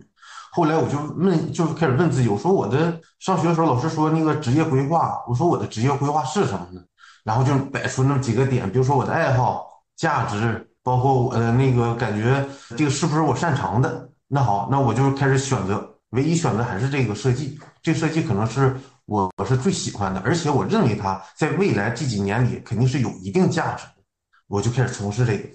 后来我就问，就是开始问自己，我说我的上学的时候老师说那个职业规划，我说我的职业规划是什么呢？然后就摆出那么几个点，比如说我的爱好、价值，包括我的那个感觉，这个是不是我擅长的？那好，那我就开始选择，唯一选择还是这个设计。这个设计可能是。我我是最喜欢的，而且我认为它在未来这几年里肯定是有一定价值的，我就开始从事这个，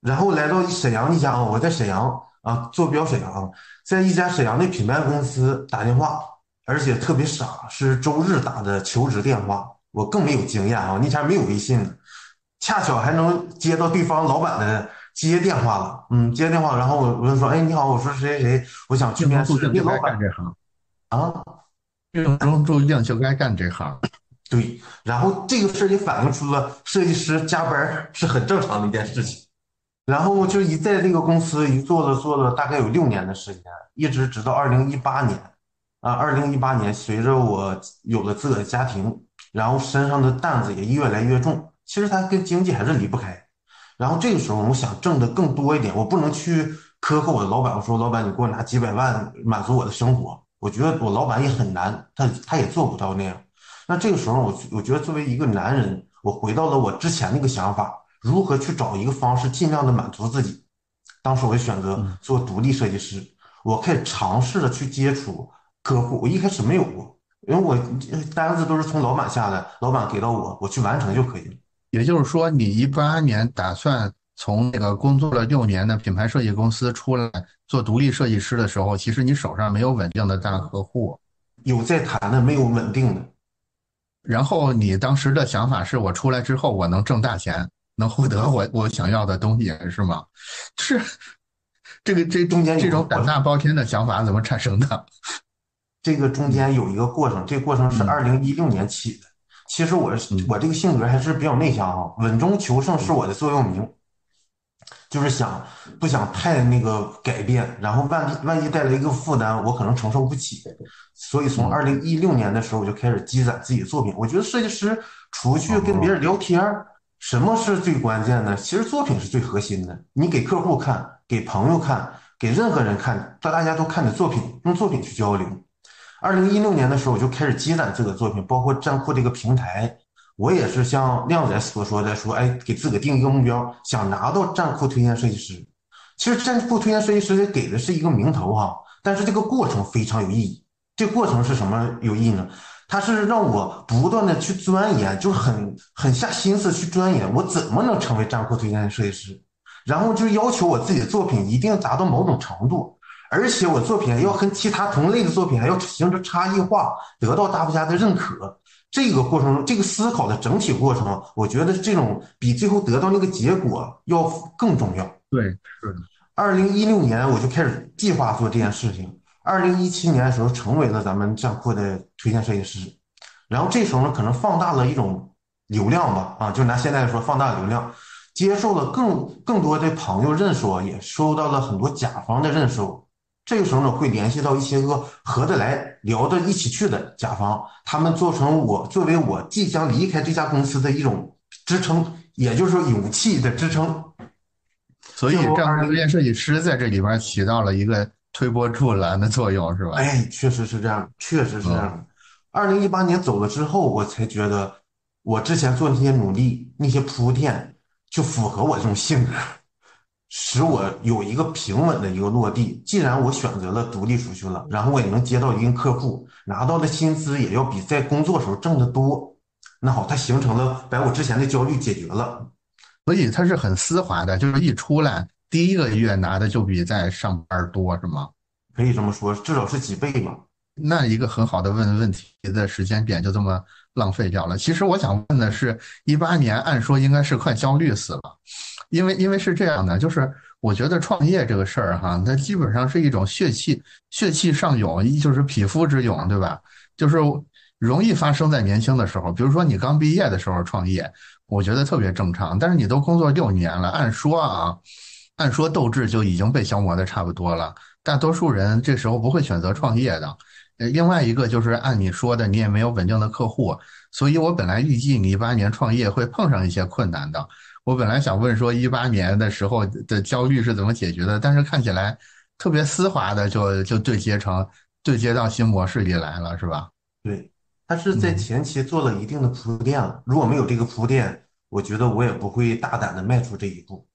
然后来到沈阳一家啊，我在沈阳啊坐标沈阳，在一家沈阳的品牌公司打电话，而且特别傻，是周日打的求职电话，我更没有经验啊，那前没有微信，恰巧还能接到对方老板的接电话了，嗯，接电话，然后我我就说，哎，你好，我说谁谁谁，我想去面试，你老板这行。啊。命中注定就该干这行，对。然后这个事儿也反映出了设计师加班是很正常的一件事情。然后就一在这个公司一做了做了大概有六年的时间，一直直到二零一八年啊，二零一八年随着我有了自个的家庭，然后身上的担子也越来越重。其实它跟经济还是离不开。然后这个时候我想挣的更多一点，我不能去苛刻我的老板，我说老板你给我拿几百万满足我的生活。我觉得我老板也很难，他他也做不到那样。那这个时候，我我觉得作为一个男人，我回到了我之前那个想法，如何去找一个方式，尽量的满足自己。当时我就选择做独立设计师，我可以尝试着去接触客户。我一开始没有过，因为我单子都是从老板下来，老板给到我，我去完成就可以了。也就是说，你一八年打算。从那个工作了六年的品牌设计公司出来做独立设计师的时候，其实你手上没有稳定的大客户，有在谈的，没有稳定的。然后你当时的想法是我出来之后我能挣大钱，能获得我我想要的东西，是吗？是，这个这中间这种胆大包天的想法怎么产生的？这个中间有一个过程，这个过程是二零一六年起的。其实我我这个性格还是比较内向啊，稳中求胜是我的座右铭。就是想不想太那个改变，然后万一万一带来一个负担，我可能承受不起。所以从二零一六年的时候，我就开始积攒自己的作品。我觉得设计师除去跟别人聊天，什么是最关键的？其实作品是最核心的。你给客户看，给朋友看，给任何人看，让大家都看你作品，用作品去交流。二零一六年的时候，我就开始积攒这个作品，包括站酷这个平台。我也是像靓仔所说的，说哎，给自个定一个目标，想拿到站酷推荐设计师。其实站酷推荐设计师给的是一个名头哈，但是这个过程非常有意义。这过程是什么有意义呢？它是让我不断的去钻研，就是很很下心思去钻研，我怎么能成为站酷推荐设计师。然后就要求我自己的作品一定要达到某种程度，而且我作品要跟其他同类的作品还要形成差异化，得到大家的认可。这个过程中，这个思考的整体过程，我觉得这种比最后得到那个结果要更重要。对，是的。二零一六年我就开始计划做这件事情，二零一七年的时候成为了咱们站酷的推荐设计师，然后这时候呢，可能放大了一种流量吧，啊，就拿现在来说，放大流量，接受了更更多的朋友认识我，也收到了很多甲方的认识我。这个时候呢，会联系到一些个合得来、聊得一起去的甲方，他们做成我作为我即将离开这家公司的一种支撑，也就是说勇气的支撑。所以，站酷推荐设计师在这里边起到了一个推波助澜的作用，是吧？哎，确实是这样，确实是这样。二零一八年走了之后，我才觉得我之前做那些努力、那些铺垫，就符合我这种性格，使我有一个平稳的一个落地。既然我选择了独立出去了，然后我也能接到一定客户，拿到的薪资也要比在工作时候挣得多。那好，它形成了把我之前的焦虑解决了，所以它是很丝滑的，就是一出来第一个月拿的就比在上班多，是吗？可以这么说，至少是几倍吧。那一个很好的问问题的时间点就这么浪费掉了。其实我想问的是，一八年按说应该是快焦虑死了，因为因为是这样的，就是我觉得创业这个事儿哈，它基本上是一种血气血气上涌，就是匹夫之勇，对吧？就是容易发生在年轻的时候，比如说你刚毕业的时候创业，我觉得特别正常。但是你都工作六年了，按说啊，按说斗志就已经被消磨的差不多了。大多数人这时候不会选择创业的。另外一个就是按你说的，你也没有稳定的客户，所以我本来预计你一八年创业会碰上一些困难的。我本来想问说一八年的时候的焦虑是怎么解决的，但是看起来特别丝滑的就就对接成对接到新模式里来了，是吧？对，他是在前期做了一定的铺垫了。如果没有这个铺垫，我觉得我也不会大胆的迈出这一步。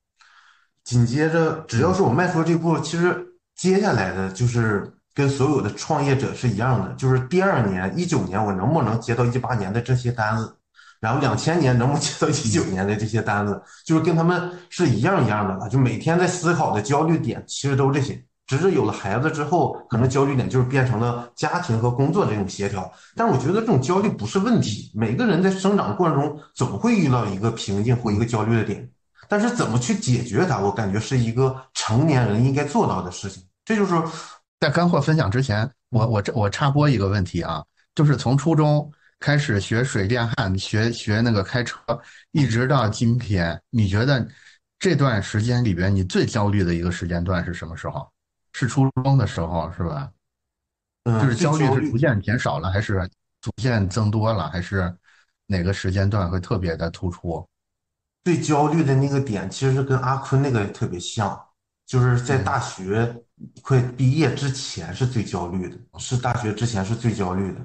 紧接着，只要是我迈出这步，其实接下来的就是。跟所有的创业者是一样的，就是第二年一九年我能不能接到一八年的这些单子，然后两千年能不能接到一九年的这些单子，就是跟他们是一样一样的了。就每天在思考的焦虑点其实都是这些，只是有了孩子之后，可能焦虑点就是变成了家庭和工作这种协调。但是我觉得这种焦虑不是问题，每个人在生长过程中总会遇到一个瓶颈或一个焦虑的点，但是怎么去解决它，我感觉是一个成年人应该做到的事情。这就是。在干货分享之前，我我这我插播一个问题啊，就是从初中开始学水电焊，学学那个开车，一直到今天，你觉得这段时间里边你最焦虑的一个时间段是什么时候？是初中的时候是吧？嗯，就是焦虑是逐渐减少了，还是逐渐增多了，还是哪个时间段会特别的突出？最焦虑的那个点其实跟阿坤那个特别像，就是在大学。快毕业之前是最焦虑的，是大学之前是最焦虑的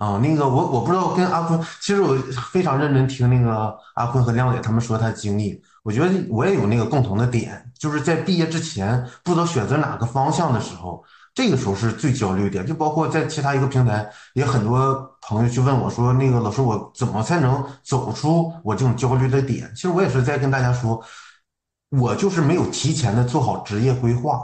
啊。那个我我不知道跟阿坤，其实我非常认真听那个阿坤和亮姐他们说他经历，我觉得我也有那个共同的点，就是在毕业之前不知道选择哪个方向的时候，这个时候是最焦虑点。就包括在其他一个平台，也很多朋友去问我说，那个老师我怎么才能走出我这种焦虑的点？其实我也是在跟大家说，我就是没有提前的做好职业规划。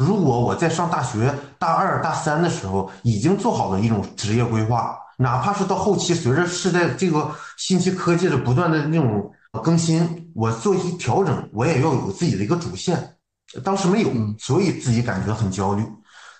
如果我在上大学大二大三的时候已经做好了一种职业规划，哪怕是到后期随着是在这个信息科技的不断的那种更新，我做一些调整，我也要有自己的一个主线。当时没有，所以自己感觉很焦虑。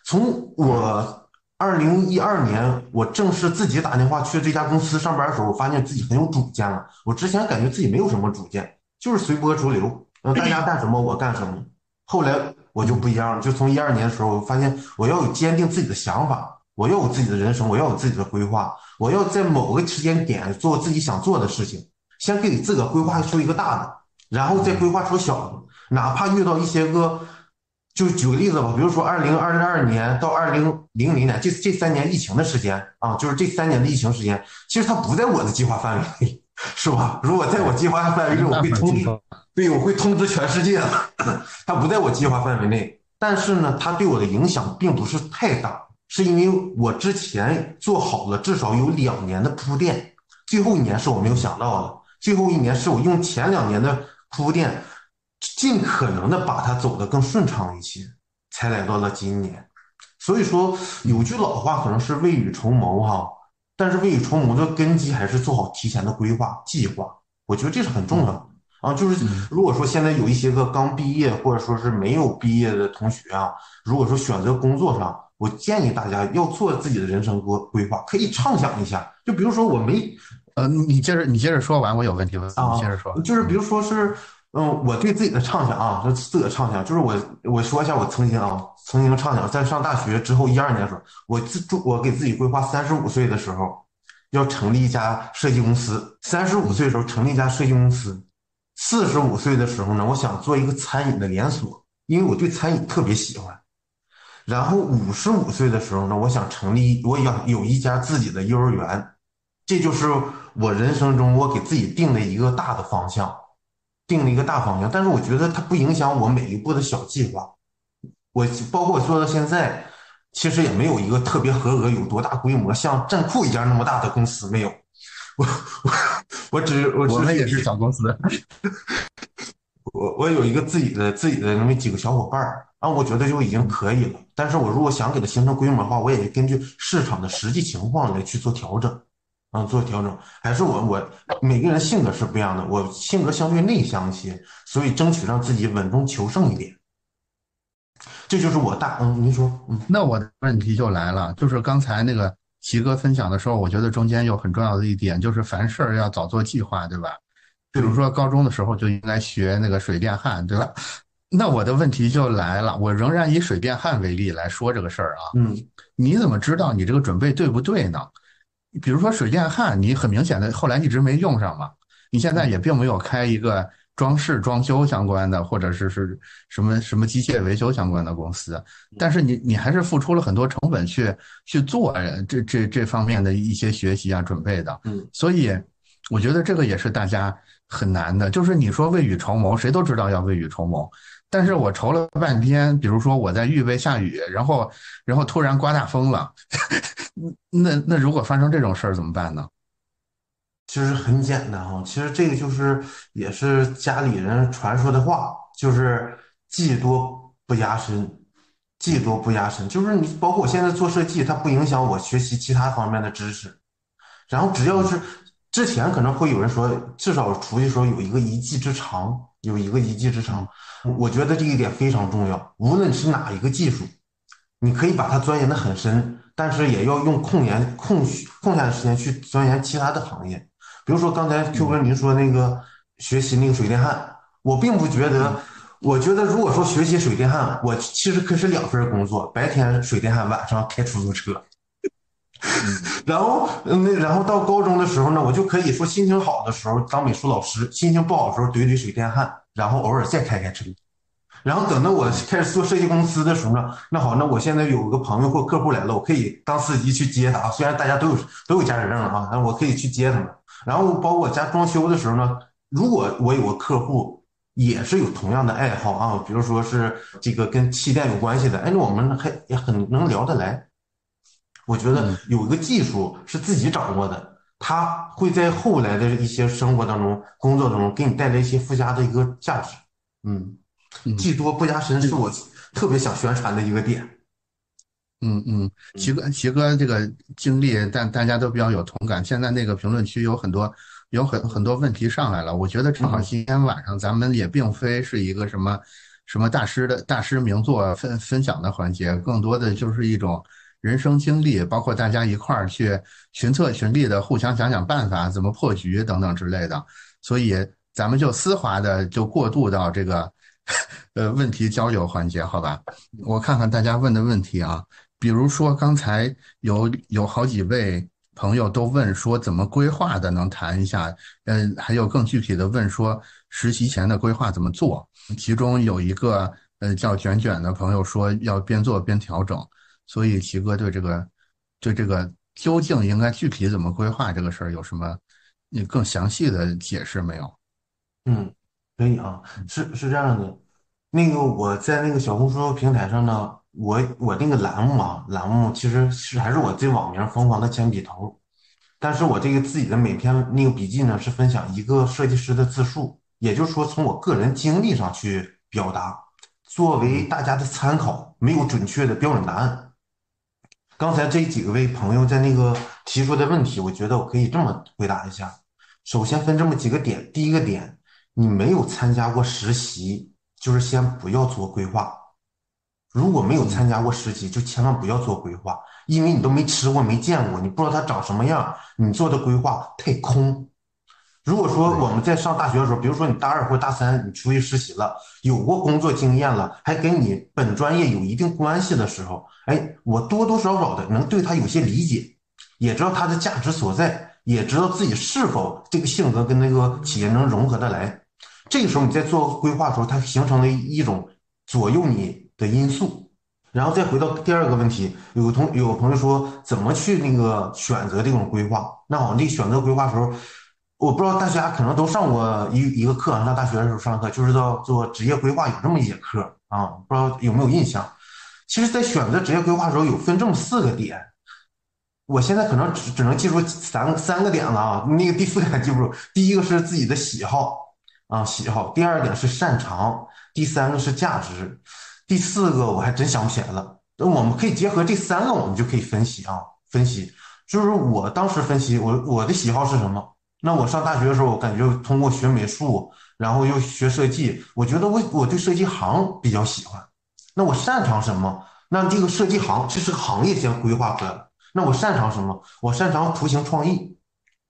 从我二零一二年我正式自己打电话去这家公司上班的时候，我发现自己很有主见了。我之前感觉自己没有什么主见，就是随波逐流，嗯，大家干什么我干什么。后来。我就不一样了，就从一二年的时候，我发现我要有坚定自己的想法，我要有自己的人生，我要有自己的规划，我要在某个时间点做自己想做的事情，先给自个规划出一个大的，然后再规划出小的，哪怕遇到一些个，就举个例子吧，比如说二零二二年到二零零零年这这三年疫情的时间啊，就是这三年的疫情时间，其实它不在我的计划范围内，是吧？如果在我计划范围内，我会通知。对，我会通知全世界他。不在我计划范围内，但是呢，它对我的影响并不是太大，是因为我之前做好了至少有两年的铺垫，最后一年是我没有想到的，最后一年是我用前两年的铺垫，尽可能的把它走得更顺畅一些，才来到了今年。所以说，有句老话可能是未雨绸缪哈，但是未雨绸缪的根基还是做好提前的规划计划，我觉得这是很重要的。啊，就是如果说现在有一些个刚毕业或者说是没有毕业的同学啊，如果说选择工作上，我建议大家要做自己的人生规规划，可以畅想一下。就比如说我没，呃，你接着你接着说完，我有问题问，你接着说。就是比如说是，嗯，我对自己的畅想啊，就自个畅想，就是我我说一下我曾经啊，曾经畅想在上大学之后一二年的时候，我自我给自己规划三十五岁的时候要成立一家设计公司，三十五岁的时候成立一家设计公司。四十五岁的时候呢，我想做一个餐饮的连锁，因为我对餐饮特别喜欢。然后五十五岁的时候呢，我想成立，我要有一家自己的幼儿园，这就是我人生中我给自己定的一个大的方向。定了一个大方向，但是我觉得它不影响我每一步的小计划。我包括我做到现在，其实也没有一个特别合格、有多大规模，像站酷一家那么大的公司没有。我我我只我我们也是小公司。我我有一个自己的自己的那么几个小伙伴儿，啊，我觉得就已经可以了。但是我如果想给它形成规模的话，我也根据市场的实际情况来去做调整，啊，做调整。还是我我每个人性格是不一样的，我性格相对内向一些，所以争取让自己稳中求胜一点。这就是我大嗯，您说嗯，那我的问题就来了，就是刚才那个齐哥分享的时候，我觉得中间有很重要的一点，就是凡事要早做计划，对吧？比如说高中的时候就应该学那个水电焊，对吧？那我的问题就来了，我仍然以水电焊为例来说这个事儿啊。嗯，你怎么知道你这个准备对不对呢？比如说水电焊，你很明显的后来一直没用上嘛，你现在也并没有开一个装饰装修相关的，或者是是什么什么机械维修相关的公司，但是你你还是付出了很多成本去去做这这这方面的一些学习啊准备的。嗯，所以我觉得这个也是大家。很难的，就是你说未雨绸缪，谁都知道要未雨绸缪，但是我愁了半天，比如说我在预备下雨，然后然后突然刮大风了，那那如果发生这种事儿怎么办呢？其实很简单哈，其实这个就是也是家里人传说的话，就是技多不压身，技多不压身，就是你包括我现在做设计，它不影响我学习其他方面的知识，然后只要是。之前可能会有人说，至少出去时候有一个一技之长，有一个一技之长。我觉得这一点非常重要。无论是哪一个技术，你可以把它钻研的很深，但是也要用空闲空空下的时间去钻研其他的行业。比如说刚才 Q 哥您说那个学习那个水电焊，我并不觉得，我觉得如果说学习水电焊，我其实可是两份工作，白天水电焊，晚上开出租车。然后，那然后到高中的时候呢，我就可以说心情好的时候当美术老师，心情不好的时候怼怼水电焊，然后偶尔再开开车。然后等到我开始做设计公司的时候呢，那好，那我现在有个朋友或客户来了，我可以当司机去接他。虽然大家都有都有驾驶证了啊，但我可以去接他们。然后包括我家装修的时候呢，如果我有个客户也是有同样的爱好啊，比如说是这个跟气垫有关系的，哎，那我们还也很能聊得来。我觉得有一个技术是自己掌握的，它会在后来的一些生活当中、工作当中给你带来一些附加的一个价值。嗯，技多不压身是我特别想宣传的一个点。嗯嗯，齐哥，齐哥这个经历，但大家都比较有同感。现在那个评论区有很多有很很多问题上来了，我觉得正好今天晚上咱们也并非是一个什么什么大师的大师名作分分享的环节，更多的就是一种。人生经历，包括大家一块儿去群策群力的，互相想想办法，怎么破局等等之类的。所以咱们就丝滑的就过渡到这个 呃问题交流环节，好吧？我看看大家问的问题啊，比如说刚才有有好几位朋友都问说怎么规划的，能谈一下？嗯，还有更具体的问说实习前的规划怎么做？其中有一个呃叫卷卷的朋友说要边做边调整。所以齐哥对这个，对这个究竟应该具体怎么规划这个事儿有什么你更详细的解释没有？嗯，可以啊，是是这样的，那个我在那个小红书平台上呢，我我那个栏目啊，栏目其实是还是我这网名疯狂的铅笔头，但是我这个自己的每篇那个笔记呢是分享一个设计师的自述，也就是说从我个人经历上去表达，作为大家的参考，没有准确的标准答案。刚才这几个位朋友在那个提出的问题，我觉得我可以这么回答一下。首先分这么几个点，第一个点，你没有参加过实习，就是先不要做规划。如果没有参加过实习，就千万不要做规划，因为你都没吃过、没见过，你不知道它长什么样，你做的规划太空。如果说我们在上大学的时候，比如说你大二或大三，你出去实习了，有过工作经验了，还跟你本专业有一定关系的时候，哎，我多多少少的能对他有些理解，也知道他的价值所在，也知道自己是否这个性格跟那个企业能融合得来。这个时候你在做规划的时候，它形成了一种左右你的因素。然后再回到第二个问题，有个同有个朋友说怎么去那个选择这种规划？那好，你选择规划时候。我不知道大家可能都上过一一个课，上大学的时候上课就是叫做职业规划，有这么一节课啊，不知道有没有印象？其实，在选择职业规划的时候，有分这么四个点。我现在可能只只能记住三三个点了啊，那个第四点记不住。第一个是自己的喜好啊，喜好；第二点是擅长；第三个是价值；第四个我还真想不起来了。那我们可以结合这三个，我们就可以分析啊，分析。就是我当时分析，我我的喜好是什么？那我上大学的时候，我感觉通过学美术，然后又学设计，我觉得我我对设计行比较喜欢。那我擅长什么？那这个设计行这是行业先规划出来了。那我擅长什么？我擅长图形创意。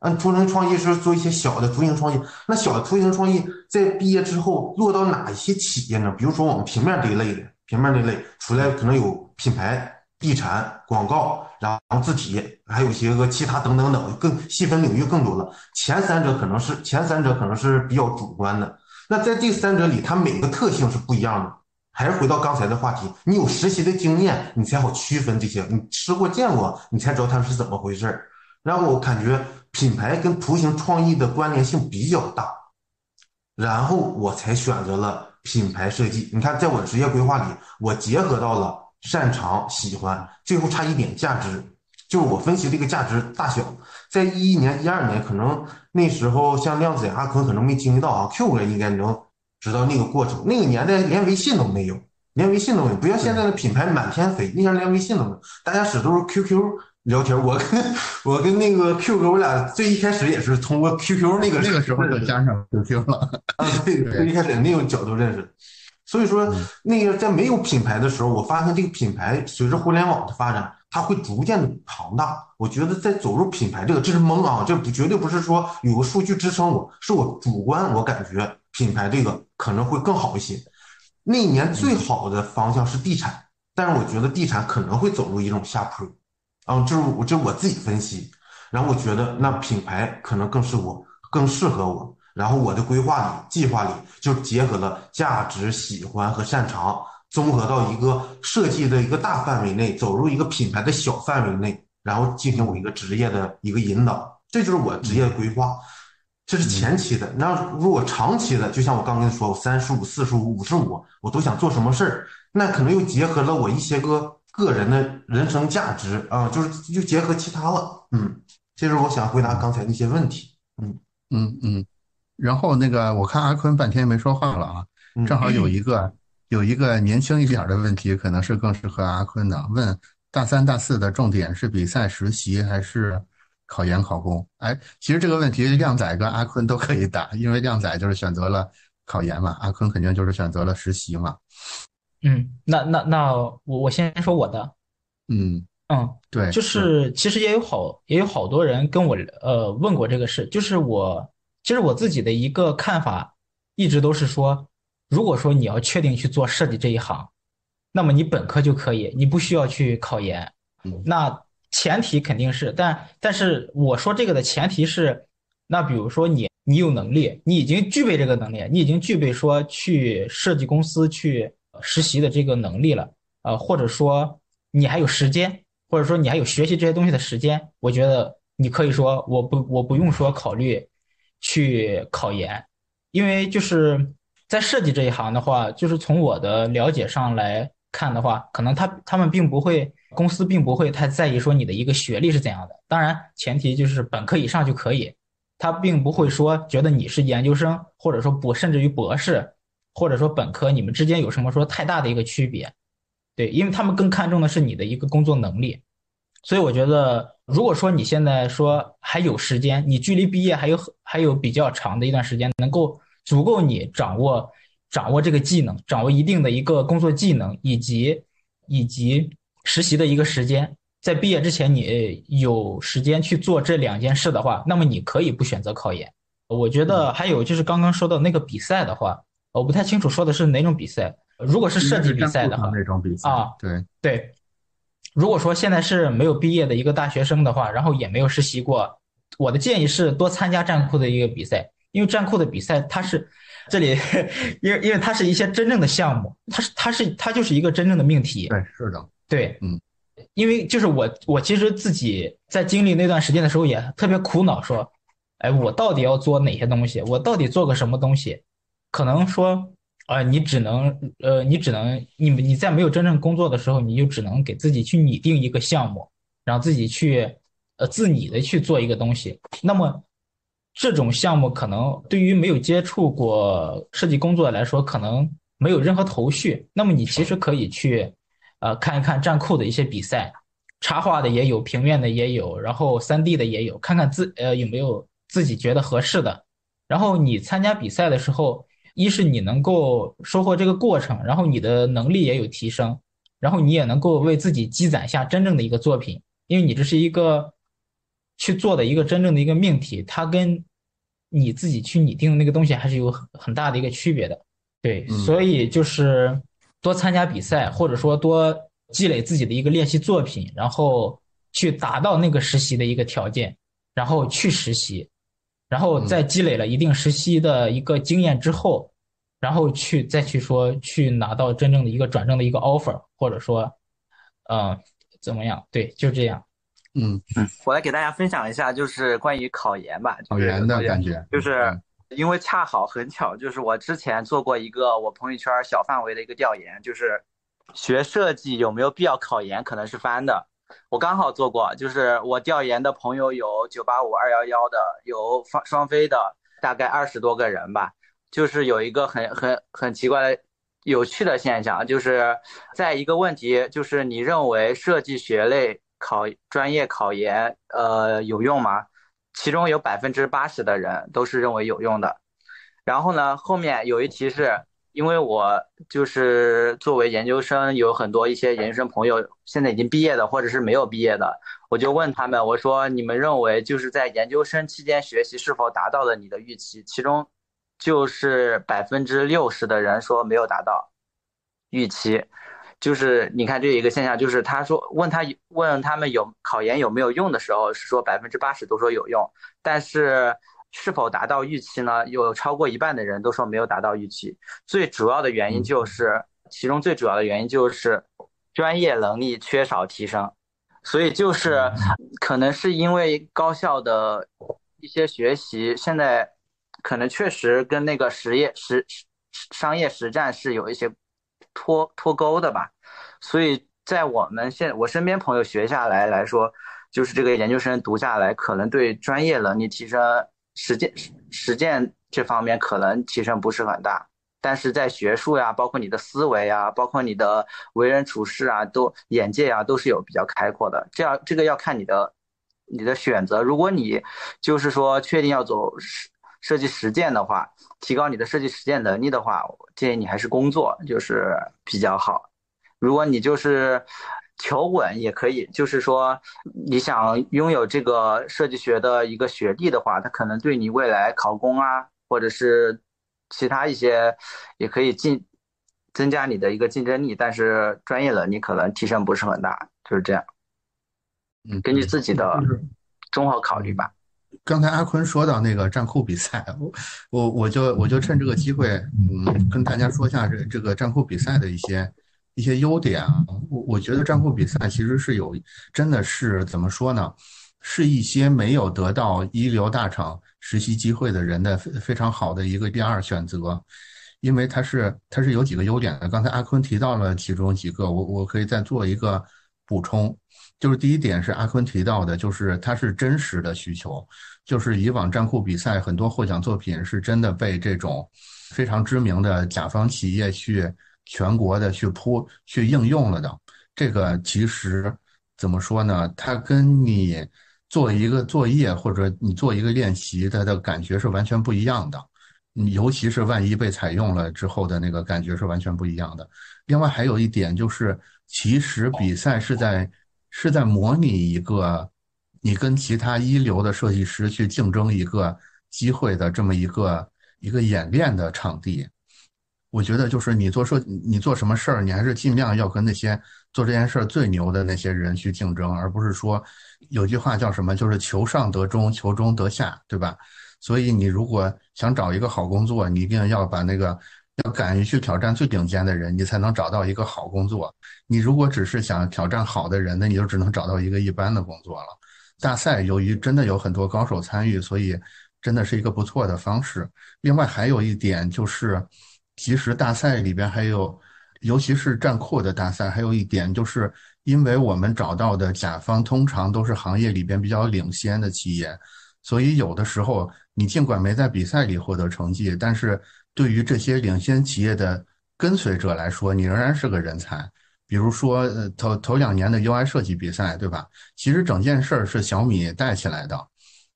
嗯，图形创意是做一些小的图形创意。那小的图形创意在毕业之后落到哪一些企业呢？比如说我们平面这一类的，平面这一类出来可能有品牌、地产、广告，然后字体，还有一些个其他等等等，更细分领域更多了。前三者可能是前三者可能是比较主观的。那在第三者里，它每个特性是不一样的。还是回到刚才的话题，你有实习的经验，你才好区分这些。你吃过见过，你才知道它是怎么回事儿。然后我感觉品牌跟图形创意的关联性比较大，然后我才选择了品牌设计。你看，在我职业规划里，我结合到了擅长、喜欢，最后差一点价值，就是我分析这个价值大小。在一一年、一二年，可能那时候像亮子、阿坤可能没经历到啊，Q 哥应该能。知道那个过程，那个年代连微信都没有，连微信都没有，不像现在的品牌满天飞，那前连微信都没有，大家使都是 QQ 聊天。我跟我跟那个 Q 哥，我俩最一开始也是通过 QQ 那个那个时候就加上 QQ 了啊，对，最一开始那种角度认识。所以说，那个在没有品牌的时候，我发现这个品牌随着互联网的发展，它会逐渐的庞大。我觉得在走入品牌这个，这是懵啊，这不绝对不是说有个数据支撑我，是我主观我感觉。品牌这个可能会更好一些。那一年最好的方向是地产，但是我觉得地产可能会走入一种下坡。啊，这是我这是我自己分析，然后我觉得那品牌可能更适我更适合我。然后我的规划里、计划里就结合了价值、喜欢和擅长，综合到一个设计的一个大范围内，走入一个品牌的小范围内，然后进行我一个职业的一个引导。这就是我职业规划。这是前期的，那如果长期的，就像我刚跟你说，我三十五、四十五、五十五，我都想做什么事儿，那可能又结合了我一些个个人的人生价值啊，就是又结合其他了。嗯，这是我想回答刚才那些问题。嗯嗯嗯，然后那个我看阿坤半天没说话了啊，正好有一个有一个年轻一点的问题，可能是更适合阿坤的，问大三、大四的重点是比赛、实习还是？考研考公，哎，其实这个问题靓仔跟阿坤都可以答，因为靓仔就是选择了考研嘛，阿坤肯定就是选择了实习嘛。嗯，那那那我我先说我的。嗯嗯，对，就是其实也有好也有好多人跟我呃问过这个事，就是我其实我自己的一个看法一直都是说，如果说你要确定去做设计这一行，那么你本科就可以，你不需要去考研。那前提肯定是，但但是我说这个的前提是，那比如说你你有能力，你已经具备这个能力，你已经具备说去设计公司去实习的这个能力了，呃，或者说你还有时间，或者说你还有学习这些东西的时间，我觉得你可以说我不我不用说考虑去考研，因为就是在设计这一行的话，就是从我的了解上来看的话，可能他他们并不会。公司并不会太在意说你的一个学历是怎样的，当然前提就是本科以上就可以。他并不会说觉得你是研究生，或者说博，甚至于博士，或者说本科，你们之间有什么说太大的一个区别？对，因为他们更看重的是你的一个工作能力。所以我觉得，如果说你现在说还有时间，你距离毕业还有还有比较长的一段时间，能够足够你掌握掌握这个技能，掌握一定的一个工作技能，以及以及。实习的一个时间，在毕业之前你有时间去做这两件事的话，那么你可以不选择考研。我觉得还有就是刚刚说到那个比赛的话，我不太清楚说的是哪种比赛。如果是设计比赛的话，那种比赛啊，对对。如果说现在是没有毕业的一个大学生的话，然后也没有实习过，我的建议是多参加战库的一个比赛，因为战库的比赛它是这里，因为因为它是一些真正的项目，它是它是它就是一个真正的命题。对，是的。对，嗯，因为就是我，我其实自己在经历那段时间的时候也特别苦恼，说，哎，我到底要做哪些东西？我到底做个什么东西？可能说，呃，你只能，呃，你只能，你你在没有真正工作的时候，你就只能给自己去拟定一个项目，让自己去，呃，自拟的去做一个东西。那么，这种项目可能对于没有接触过设计工作来说，可能没有任何头绪。那么，你其实可以去，呃，看一看站酷的一些比赛。插画的也有，平面的也有，然后三 D 的也有，看看自呃有没有自己觉得合适的。然后你参加比赛的时候，一是你能够收获这个过程，然后你的能力也有提升，然后你也能够为自己积攒下真正的一个作品，因为你这是一个去做的一个真正的一个命题，它跟你自己去拟定的那个东西还是有很很大的一个区别的。对，所以就是多参加比赛，或者说多。积累自己的一个练习作品，然后去达到那个实习的一个条件，然后去实习，然后在积累了一定实习的一个经验之后，然后去再去说去拿到真正的一个转正的一个 offer，或者说，嗯，怎么样？对，就这样。嗯嗯，我来给大家分享一下，就是关于考研吧，考研的感觉，就是因为恰好很巧，就是我之前做过一个我朋友圈小范围的一个调研，就是。学设计有没有必要考研？可能是翻的。我刚好做过，就是我调研的朋友有九八五、二幺幺的，有双双非的，大概二十多个人吧。就是有一个很很很奇怪的、有趣的现象，就是在一个问题，就是你认为设计学类考专业考研，呃，有用吗？其中有百分之八十的人都是认为有用的。然后呢，后面有一题是。因为我就是作为研究生，有很多一些研究生朋友现在已经毕业的，或者是没有毕业的，我就问他们，我说你们认为就是在研究生期间学习是否达到了你的预期？其中就是百分之六十的人说没有达到预期，就是你看这一个现象，就是他说问他问他们有考研有没有用的时候，是说百分之八十都说有用，但是。是否达到预期呢？有超过一半的人都说没有达到预期。最主要的原因就是，其中最主要的原因就是专业能力缺少提升。所以就是可能是因为高校的一些学习，现在可能确实跟那个实业实商业实战是有一些脱脱钩的吧。所以在我们现我身边朋友学下来来说，就是这个研究生读下来，可能对专业能力提升。实践实践这方面可能提升不是很大，但是在学术呀，包括你的思维啊，包括你的为人处事啊，都眼界啊，都是有比较开阔的。这样这个要看你的你的选择。如果你就是说确定要走设设计实践的话，提高你的设计实践能力的话，我建议你还是工作就是比较好。如果你就是求稳也可以，就是说你想拥有这个设计学的一个学历的话，它可能对你未来考公啊，或者是其他一些，也可以进增加你的一个竞争力，但是专业能力可能提升不是很大，就是这样。嗯，根据自己的综合考虑吧。刚才阿坤说到那个战酷比赛，我我我就我就趁这个机会，嗯，跟大家说一下这这个战酷比赛的一些。一些优点啊，我我觉得战酷比赛其实是有，真的是怎么说呢？是一些没有得到一流大厂实习机会的人的非非常好的一个第二选择，因为它是它是有几个优点的。刚才阿坤提到了其中几个，我我可以再做一个补充，就是第一点是阿坤提到的，就是它是真实的需求，就是以往战酷比赛很多获奖作品是真的被这种非常知名的甲方企业去。全国的去铺去应用了的，这个其实怎么说呢？它跟你做一个作业或者你做一个练习，它的感觉是完全不一样的。尤其是万一被采用了之后的那个感觉是完全不一样的。另外还有一点就是，其实比赛是在是在模拟一个你跟其他一流的设计师去竞争一个机会的这么一个一个演练的场地。我觉得就是你做设，你做什么事儿，你还是尽量要跟那些做这件事儿最牛的那些人去竞争，而不是说有句话叫什么，就是求上得中，求中得下，对吧？所以你如果想找一个好工作，你一定要把那个要敢于去挑战最顶尖的人，你才能找到一个好工作。你如果只是想挑战好的人，那你就只能找到一个一般的工作了。大赛由于真的有很多高手参与，所以。真的是一个不错的方式。另外还有一点就是，其实大赛里边还有，尤其是战库的大赛，还有一点就是，因为我们找到的甲方通常都是行业里边比较领先的企业，所以有的时候你尽管没在比赛里获得成绩，但是对于这些领先企业的跟随者来说，你仍然是个人才。比如说，呃，头头两年的 UI 设计比赛，对吧？其实整件事儿是小米带起来的。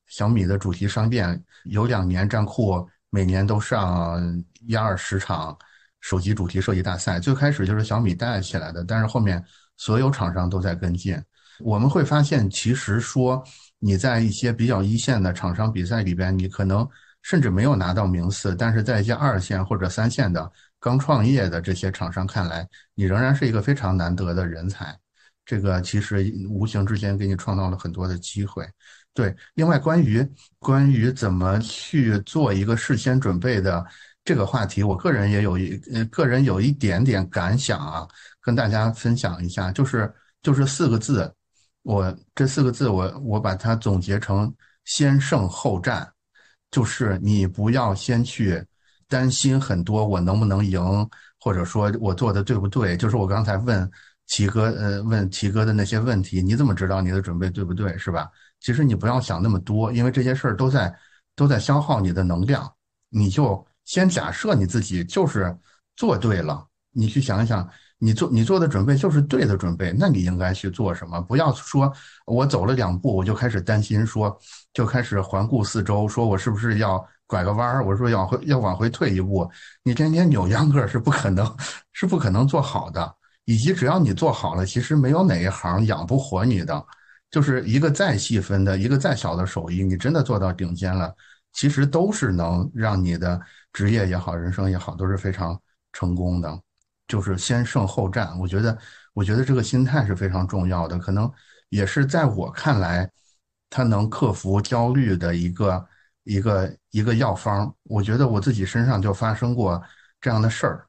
小米的主题商店有两年站库每年都上一二十场手机主题设计大赛，最开始就是小米带起来的，但是后面所有厂商都在跟进。我们会发现，其实说你在一些比较一线的厂商比赛里边，你可能甚至没有拿到名次，但是在一些二线或者三线的。刚创业的这些厂商看来，你仍然是一个非常难得的人才，这个其实无形之间给你创造了很多的机会。对，另外关于关于怎么去做一个事先准备的这个话题，我个人也有一呃个人有一点点感想啊，跟大家分享一下，就是就是四个字，我这四个字我我把它总结成先胜后战，就是你不要先去。担心很多，我能不能赢，或者说我做的对不对？就是我刚才问齐哥，呃，问齐哥的那些问题，你怎么知道你的准备对不对？是吧？其实你不要想那么多，因为这些事儿都在都在消耗你的能量。你就先假设你自己就是做对了，你去想一想，你做你做的准备就是对的准备，那你应该去做什么？不要说我走了两步，我就开始担心，说就开始环顾四周，说我是不是要。拐个弯儿，我说要回要往回退一步，你天天扭秧歌是不可能，是不可能做好的。以及只要你做好了，其实没有哪一行养不活你的。就是一个再细分的，一个再小的手艺，你真的做到顶尖了，其实都是能让你的职业也好，人生也好，都是非常成功的。就是先胜后战，我觉得，我觉得这个心态是非常重要的，可能也是在我看来，他能克服焦虑的一个。一个一个药方，我觉得我自己身上就发生过这样的事儿，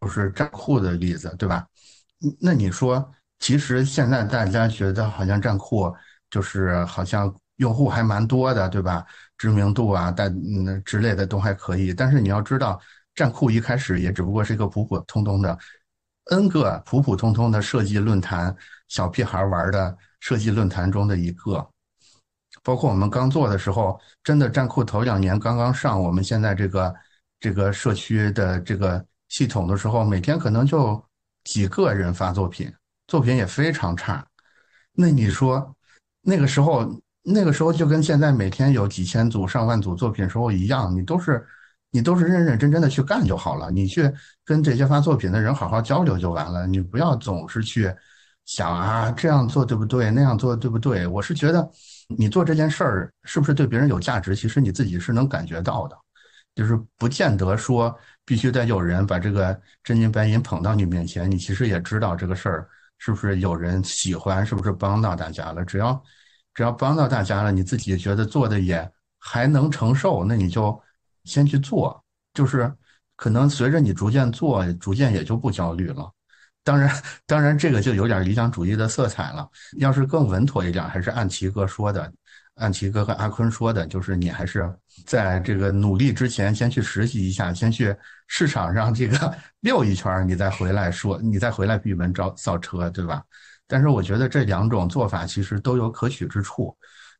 就是站库的例子，对吧？那你说，其实现在大家觉得好像站库就是好像用户还蛮多的，对吧？知名度啊，但嗯之类的都还可以。但是你要知道，站库一开始也只不过是一个普普通通的 N 个普普通通的设计论坛，小屁孩玩的设计论坛中的一个。包括我们刚做的时候，真的站库头两年刚刚上我们现在这个这个社区的这个系统的时候，每天可能就几个人发作品，作品也非常差。那你说那个时候那个时候就跟现在每天有几千组上万组作品时候一样，你都是你都是认认真真的去干就好了，你去跟这些发作品的人好好交流就完了，你不要总是去想啊这样做对不对，那样做对不对？我是觉得。你做这件事儿是不是对别人有价值？其实你自己是能感觉到的，就是不见得说必须得有人把这个真金白银捧到你面前，你其实也知道这个事儿是不是有人喜欢，是不是帮到大家了。只要只要帮到大家了，你自己觉得做的也还能承受，那你就先去做。就是可能随着你逐渐做，逐渐也就不焦虑了。当然，当然，这个就有点理想主义的色彩了。要是更稳妥一点，还是按齐哥说的，按齐哥和阿坤说的，就是你还是在这个努力之前，先去实习一下，先去市场上这个 溜一圈，你再回来说，你再回来闭门造造车，对吧？但是我觉得这两种做法其实都有可取之处，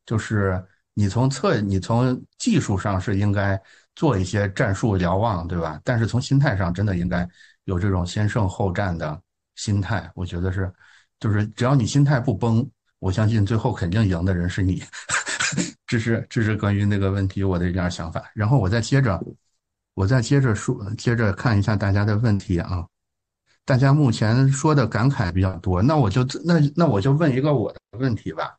就是你从策，你从技术上是应该做一些战术瞭望，对吧？但是从心态上，真的应该有这种先胜后战的。心态，我觉得是，就是只要你心态不崩，我相信最后肯定赢的人是你。这是这是关于那个问题我的一点想法。然后我再接着，我再接着说，接着看一下大家的问题啊。大家目前说的感慨比较多，那我就那那我就问一个我的问题吧，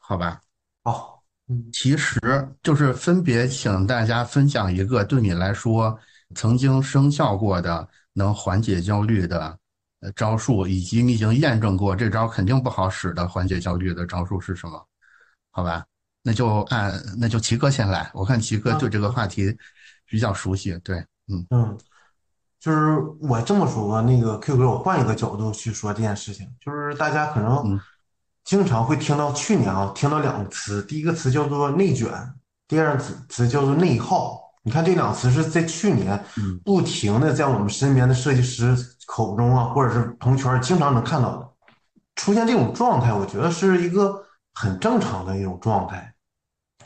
好吧？哦，嗯，其实就是分别请大家分享一个对你来说曾经生效过的能缓解焦虑的。呃，招数以及你已经验证过这招肯定不好使的缓解焦虑的招数是什么？好吧，那就按那就齐哥先来。我看齐哥对这个话题比较熟悉。对，嗯嗯，就是我这么说吧，那个 Q 哥，我换一个角度去说这件事情，就是大家可能经常会听到去年啊，听到两个词，第一个词叫做内卷，第二个词词叫做内耗。你看这两个词是在去年不停的在我们身边的设计师口中啊，或者是朋友圈经常能看到的，出现这种状态，我觉得是一个很正常的一种状态。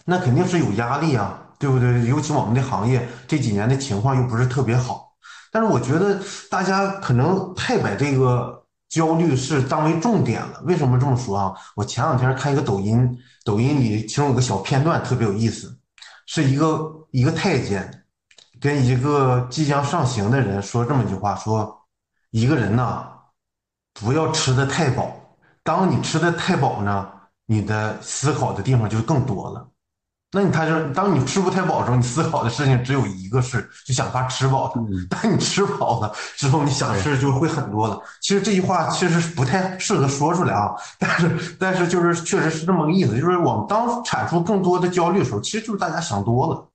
那肯定是有压力啊，对不对？尤其我们的行业这几年的情况又不是特别好。但是我觉得大家可能太把这个焦虑是当为重点了。为什么这么说啊？我前两天看一个抖音，抖音里其中有个小片段特别有意思，是一个一个太监跟一个即将上刑的人说这么一句话：说一个人呐，不要吃的太饱。当你吃的太饱呢，你的思考的地方就更多了。那你他就，当你吃不太饱的时候，你思考的事情只有一个事，就想法吃饱了。当你吃饱了之后，你想事就会很多了。其实这句话其实是不太适合说出来啊，但是但是就是确实是这么个意思，就是我们当产出更多的焦虑的时候，其实就是大家想多了，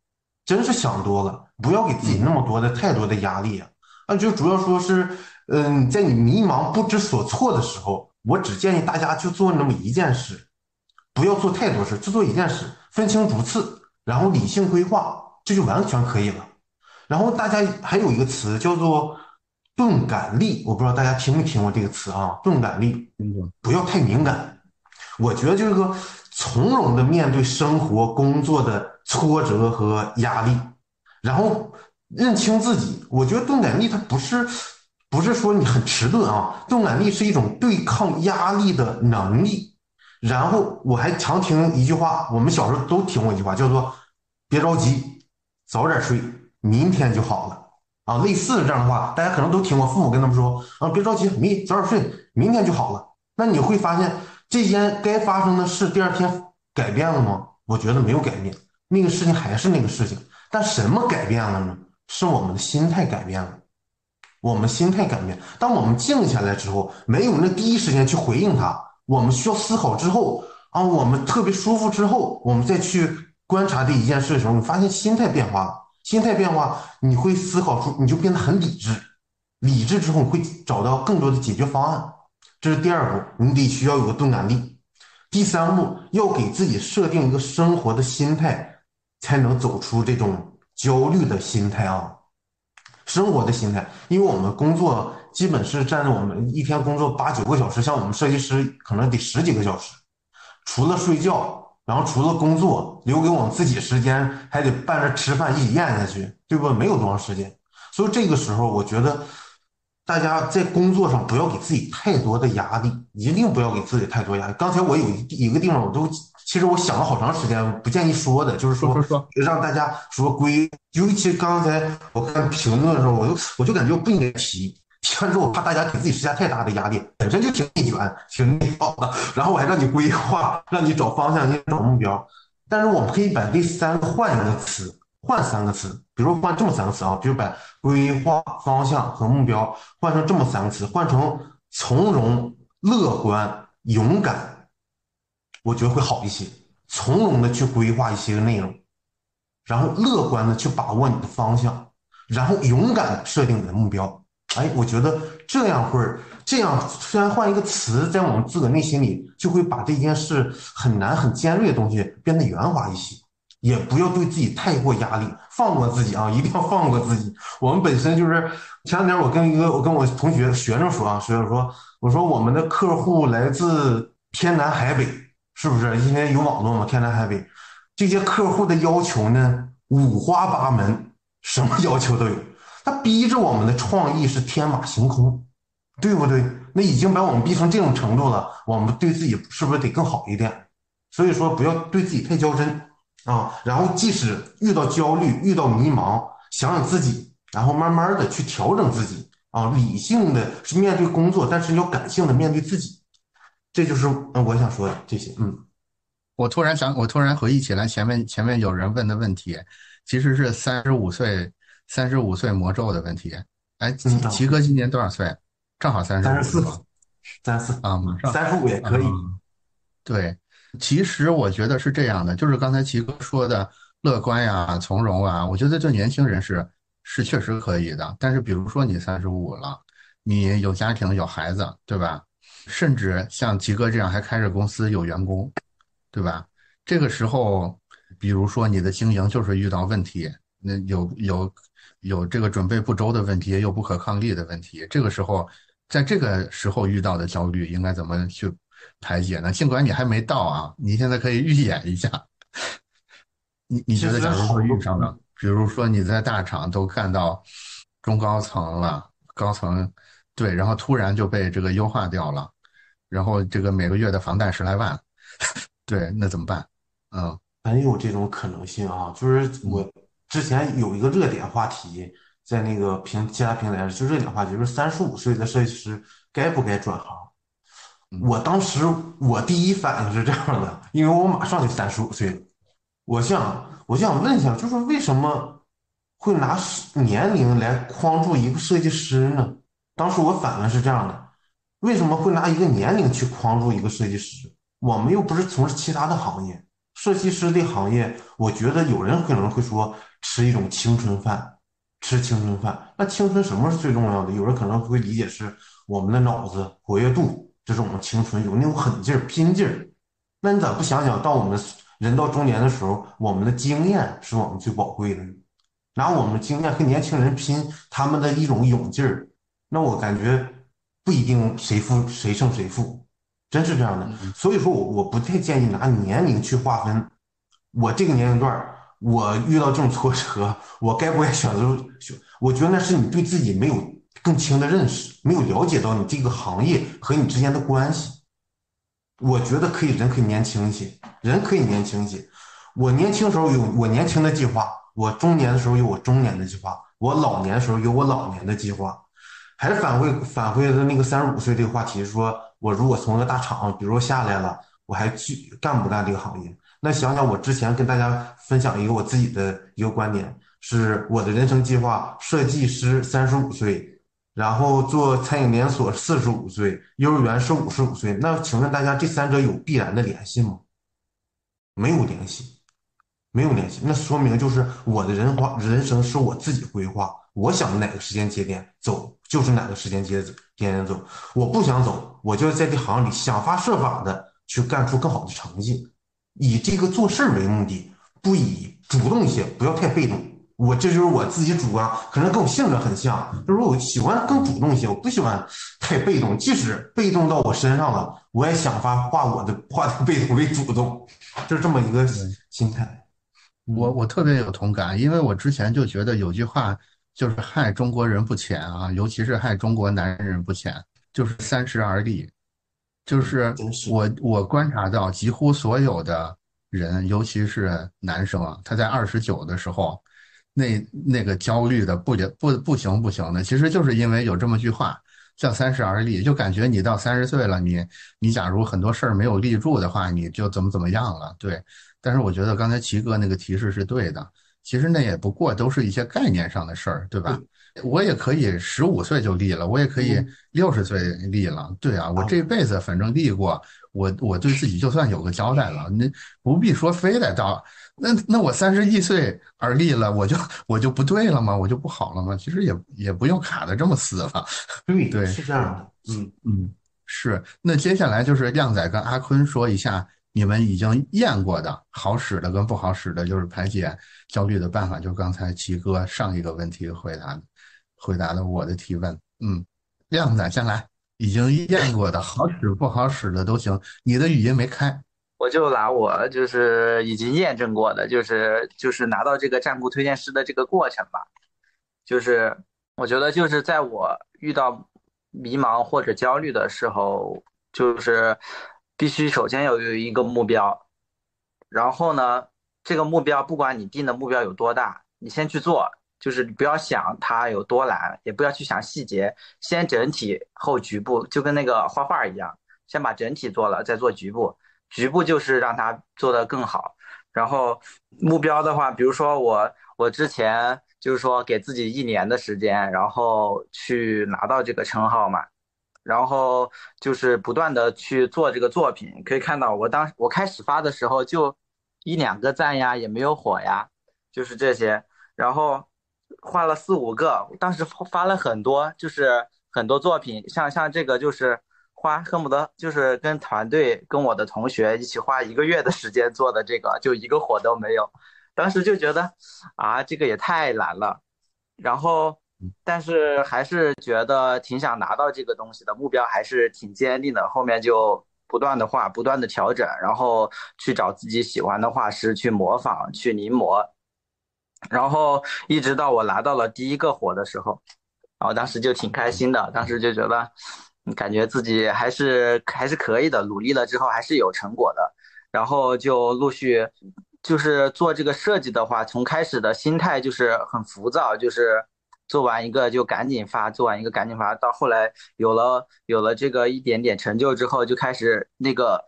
真是想多了，不要给自己那么多的太多的压力啊。那就主要说是，嗯，在你迷茫不知所措的时候，我只建议大家就做那么一件事，不要做太多事，就做一件事。分清主次，然后理性规划，这就完全可以了。然后大家还有一个词叫做钝感力，我不知道大家听没听过这个词啊？钝感力，不要太敏感。我觉得就是说，从容的面对生活、工作的挫折和压力，然后认清自己。我觉得钝感力它不是，不是说你很迟钝啊，钝感力是一种对抗压力的能力。然后我还常听一句话，我们小时候都听过一句话，叫做“别着急，早点睡，明天就好了”。啊，类似的这样的话，大家可能都听过，父母跟他们说：“啊，别着急，明早点睡，明天就好了。”那你会发现，这件该发生的事，第二天改变了吗？我觉得没有改变，那个事情还是那个事情。但什么改变了呢？是我们的心态改变了。我们心态改变，当我们静下来之后，没有那第一时间去回应他。我们需要思考之后啊，我们特别舒服之后，我们再去观察这一件事的时候，你发现心态变化了。心态变化，你会思考出，你就变得很理智。理智之后你，会找到更多的解决方案。这是第二步，你得需要有个钝感力。第三步，要给自己设定一个生活的心态，才能走出这种焦虑的心态啊。生活的心态，因为我们工作。基本是占着我们一天工作八九个小时，像我们设计师可能得十几个小时，除了睡觉，然后除了工作，留给我们自己时间还得伴着吃饭一起咽下去，对不？没有多长时间，所以这个时候我觉得大家在工作上不要给自己太多的压力，一定不要给自己太多压力。刚才我有一一个地方我都其实我想了好长时间，不建议说的，就是说让大家说归，尤其刚才我看评论的时候，我就我就感觉我不应该提。提完之后，我怕大家给自己施加太大的压力，本身就挺内卷、挺内耗的。然后我还让你规划，让你找方向，你找目标。但是我们可以把这三个换一个词，换三个词，比如换这么三个词啊，比如把规划、方向和目标换成这么三个词，换成从容、乐观、勇敢，我觉得会好一些。从容的去规划一些内容，然后乐观的去把握你的方向，然后勇敢设定你的目标。哎，我觉得这样会，这样虽然换一个词，在我们自个内心里就会把这件事很难、很尖锐的东西变得圆滑一些。也不要对自己太过压力，放过自己啊！一定要放过自己。我们本身就是前两天我跟一个我跟我同学学生说啊，学生说，我说我们的客户来自天南海北，是不是？因为有网络嘛，天南海北，这些客户的要求呢五花八门，什么要求都有。他逼着我们的创意是天马行空，对不对？那已经把我们逼成这种程度了，我们对自己是不是得更好一点？所以说，不要对自己太较真啊。然后，即使遇到焦虑、遇到迷茫，想想自己，然后慢慢的去调整自己啊。理性的是面对工作，但是要感性的面对自己。这就是我想说的这些。嗯，我突然想，我突然回忆起来，前面前面有人问的问题，其实是三十五岁。三十五岁魔咒的问题，哎，齐齐哥今年多少岁？正好三十四，三十四啊，马上三十五也可以。对，其实我觉得是这样的，就是刚才齐哥说的乐观呀、从容啊，我觉得这年轻人是是确实可以的。但是比如说你三十五了，你有家庭有孩子，对吧？甚至像吉哥这样还开着公司有员工，对吧？这个时候比如说你的经营就是遇到问题，那有有有这个准备不周的问题，也有不可抗力的问题，这个时候，在这个时候遇到的焦虑应该怎么去排解呢？尽管你还没到啊，你现在可以预演一下。你你觉得，假如说遇上了，比如说你在大厂都干到中高层了，高层对，然后突然就被这个优化掉了，然后这个每个月的房贷十来万，对，那怎么办？嗯。很有这种可能性啊，就是我之前有一个热点话题，在那个平其他平台，就热点话题，就是三十五岁的设计师该不该转行？我当时我第一反应是这样的，因为我马上就三十五岁了，我想我想问一下，就是为什么会拿年龄来框住一个设计师呢？当时我反应是这样的，为什么会拿一个年龄去框住一个设计师？我们又不是从事其他的行业。设计师这行业，我觉得有人可能会说吃一种青春饭，吃青春饭。那青春什么是最重要的？有人可能会理解是我们的脑子活跃度，这是我们青春有那种狠劲儿、拼劲儿。那你咋不想想到我们人到中年的时候，我们的经验是我们最宝贵的呢？拿我们经验和年轻人拼他们的一种勇劲儿，那我感觉不一定谁负谁胜谁负。真是这样的，所以说我我不太建议拿年龄去划分。我这个年龄段我遇到这种挫折，我该不该选择？我觉得那是你对自己没有更清的认识，没有了解到你这个行业和你之间的关系。我觉得可以，人可以年轻一些，人可以年轻一些。我年轻时候有我年轻的计划，我中年的时候有我中年的计划，我老年时候有我老年的计划。还是返回返回的那个三十五岁这个话题，说我如果从一个大厂，比如说下来了，我还去干不干这个行业？那想想我之前跟大家分享一个我自己的一个观点，是我的人生计划：设计师三十五岁，然后做餐饮连锁四十五岁，幼儿园是五十五岁。那请问大家，这三者有必然的联系吗？没有联系，没有联系。那说明就是我的人花人生是我自己规划。我想哪个时间节点走，就是哪个时间节点走。我不想走，我就在这行里想方设法的去干出更好的成绩，以这个做事儿为目的，不以主动一些，不要太被动。我这就是我自己主观，可能跟我性格很像，就是我喜欢更主动一些，我不喜欢太被动。即使被动到我身上了，我也想法化我的化的被动为主动，就是这么一个心态。我我特别有同感，因为我之前就觉得有句话。就是害中国人不浅啊，尤其是害中国男人不浅，就是三十而立。就是我我观察到，几乎所有的人，尤其是男生啊，他在二十九的时候，那那个焦虑的不不不行不行的，其实就是因为有这么句话叫三十而立，就感觉你到三十岁了，你你假如很多事儿没有立住的话，你就怎么怎么样了。对，但是我觉得刚才齐哥那个提示是对的。其实那也不过都是一些概念上的事儿，对吧？我也可以十五岁就立了，我也可以六十岁立了，对啊，我这辈子反正立过，我我对自己就算有个交代了，那不必说非得到那那我三十一岁而立了，我就我就不对了吗？我就不好了吗？其实也也不用卡的这么死了，对对是这样的，嗯嗯是。那接下来就是靓仔跟阿坤说一下。你们已经验过的好使的跟不好使的，就是排解焦虑的办法。就刚才齐哥上一个问题回答，回答了我的提问。嗯，靓仔先来，已经验过的好使不好使的都行。你的语音没开，我就拿我就是已经验证过的，就是就是拿到这个占卜推荐师的这个过程吧。就是我觉得就是在我遇到迷茫或者焦虑的时候，就是。必须首先要有一个目标，然后呢，这个目标不管你定的目标有多大，你先去做，就是不要想它有多难，也不要去想细节，先整体后局部，就跟那个画画一样，先把整体做了，再做局部，局部就是让它做得更好。然后目标的话，比如说我我之前就是说给自己一年的时间，然后去拿到这个称号嘛。然后就是不断的去做这个作品，可以看到我当我开始发的时候就一两个赞呀，也没有火呀，就是这些。然后画了四五个，当时发了很多，就是很多作品，像像这个就是花恨不得就是跟团队跟我的同学一起花一个月的时间做的这个，就一个火都没有。当时就觉得啊，这个也太难了。然后，但是还是觉得挺想拿到这个东西的，目标还是挺坚定的。后面就不断的画，不断的调整，然后去找自己喜欢的画师去模仿，去临摹。然后一直到我拿到了第一个活的时候，然后当时就挺开心的，当时就觉得，感觉自己还是还是可以的，努力了之后还是有成果的，然后就陆续，就是做这个设计的话，从开始的心态就是很浮躁，就是做完一个就赶紧发，做完一个赶紧发，到后来有了有了这个一点点成就之后，就开始那个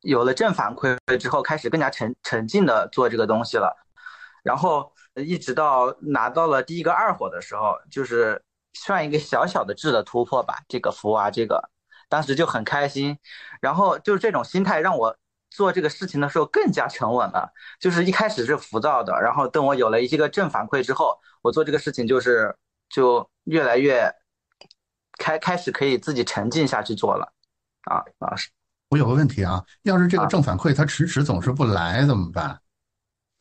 有了正反馈之后，开始更加沉沉浸的做这个东西了，然后。一直到拿到了第一个二火的时候，就是算一个小小的质的突破吧。这个福娃，这个当时就很开心，然后就是这种心态让我做这个事情的时候更加沉稳了。就是一开始是浮躁的，然后等我有了一些个正反馈之后，我做这个事情就是就越来越开开始可以自己沉浸下去做了。啊，老师，我有个问题啊，要是这个正反馈它迟迟总是不来怎么办？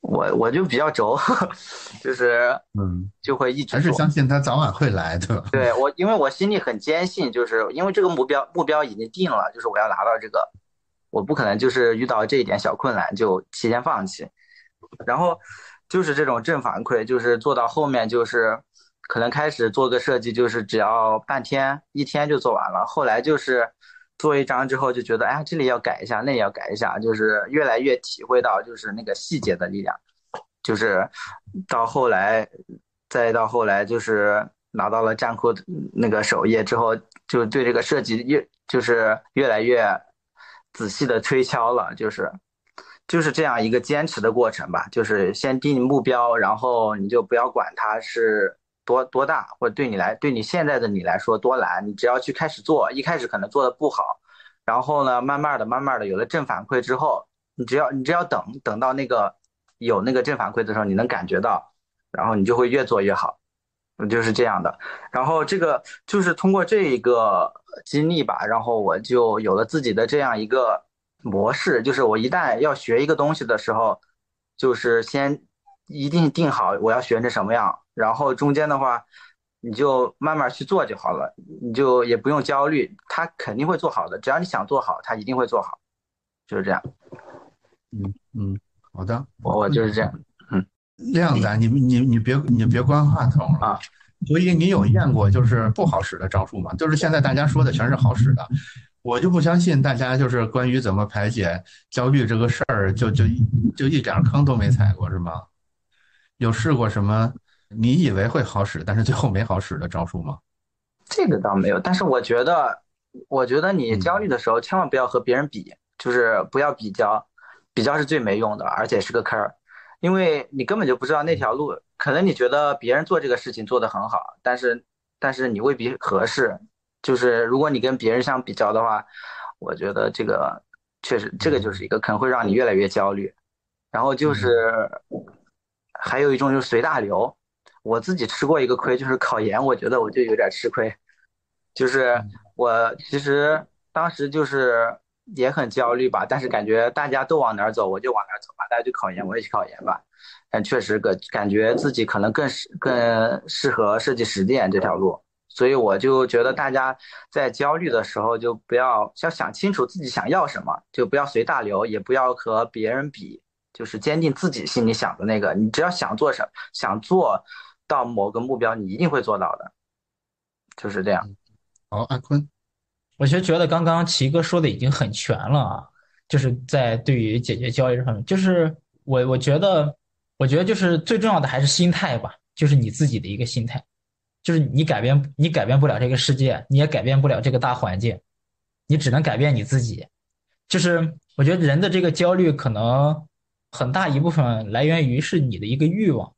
我我就比较轴，就是嗯，就会一直还是相信他早晚会来的。对 我，因为我心里很坚信，就是因为这个目标目标已经定了，就是我要拿到这个，我不可能就是遇到这一点小困难就提前放弃。然后就是这种正反馈，就是做到后面就是可能开始做个设计，就是只要半天一天就做完了。后来就是。做一张之后就觉得，哎，这里要改一下，那也要改一下，就是越来越体会到就是那个细节的力量，就是到后来，再到后来就是拿到了站库那个首页之后，就对这个设计越就是越来越仔细的推敲了，就是就是这样一个坚持的过程吧，就是先定目标，然后你就不要管它是。多多大，或者对你来，对你现在的你来说多难，你只要去开始做，一开始可能做的不好，然后呢，慢慢的、慢慢的有了正反馈之后，你只要你只要等等到那个有那个正反馈的时候，你能感觉到，然后你就会越做越好，就是这样的。然后这个就是通过这一个经历吧，然后我就有了自己的这样一个模式，就是我一旦要学一个东西的时候，就是先一定定好我要学成什么样。然后中间的话，你就慢慢去做就好了，你就也不用焦虑，他肯定会做好的。只要你想做好，他一定会做好，就是这样。嗯嗯，好的，我我就是这样。嗯，亮子，你你你别你别关话筒了。所以你有验过就是不好使的招数吗？就是现在大家说的全是好使的，我就不相信大家就是关于怎么排解焦虑这个事儿，就就就一点坑都没踩过是吗？有试过什么？你以为会好使，但是最后没好使的招数吗？这个倒没有，但是我觉得，我觉得你焦虑的时候千万不要和别人比，就是不要比较，比较是最没用的，而且是个坑儿，因为你根本就不知道那条路，可能你觉得别人做这个事情做得很好，但是但是你未必合适，就是如果你跟别人相比较的话，我觉得这个确实这个就是一个可能会让你越来越焦虑，然后就是还有一种就是随大流。我自己吃过一个亏，就是考研，我觉得我就有点吃亏。就是我其实当时就是也很焦虑吧，但是感觉大家都往哪儿走，我就往哪儿走吧。大家去考研，我也去考研吧。但确实个感觉自己可能更适更适合设计实践这条路，所以我就觉得大家在焦虑的时候就不要要想清楚自己想要什么，就不要随大流，也不要和别人比，就是坚定自己心里想的那个。你只要想做什，想做。到某个目标，你一定会做到的，就是这样。好，阿坤，我其实觉得刚刚齐哥说的已经很全了啊，就是在对于解决焦虑这方面，就是我我觉得，我觉得就是最重要的还是心态吧，就是你自己的一个心态，就是你改变你改变不了这个世界，你也改变不了这个大环境，你只能改变你自己。就是我觉得人的这个焦虑可能很大一部分来源于是你的一个欲望。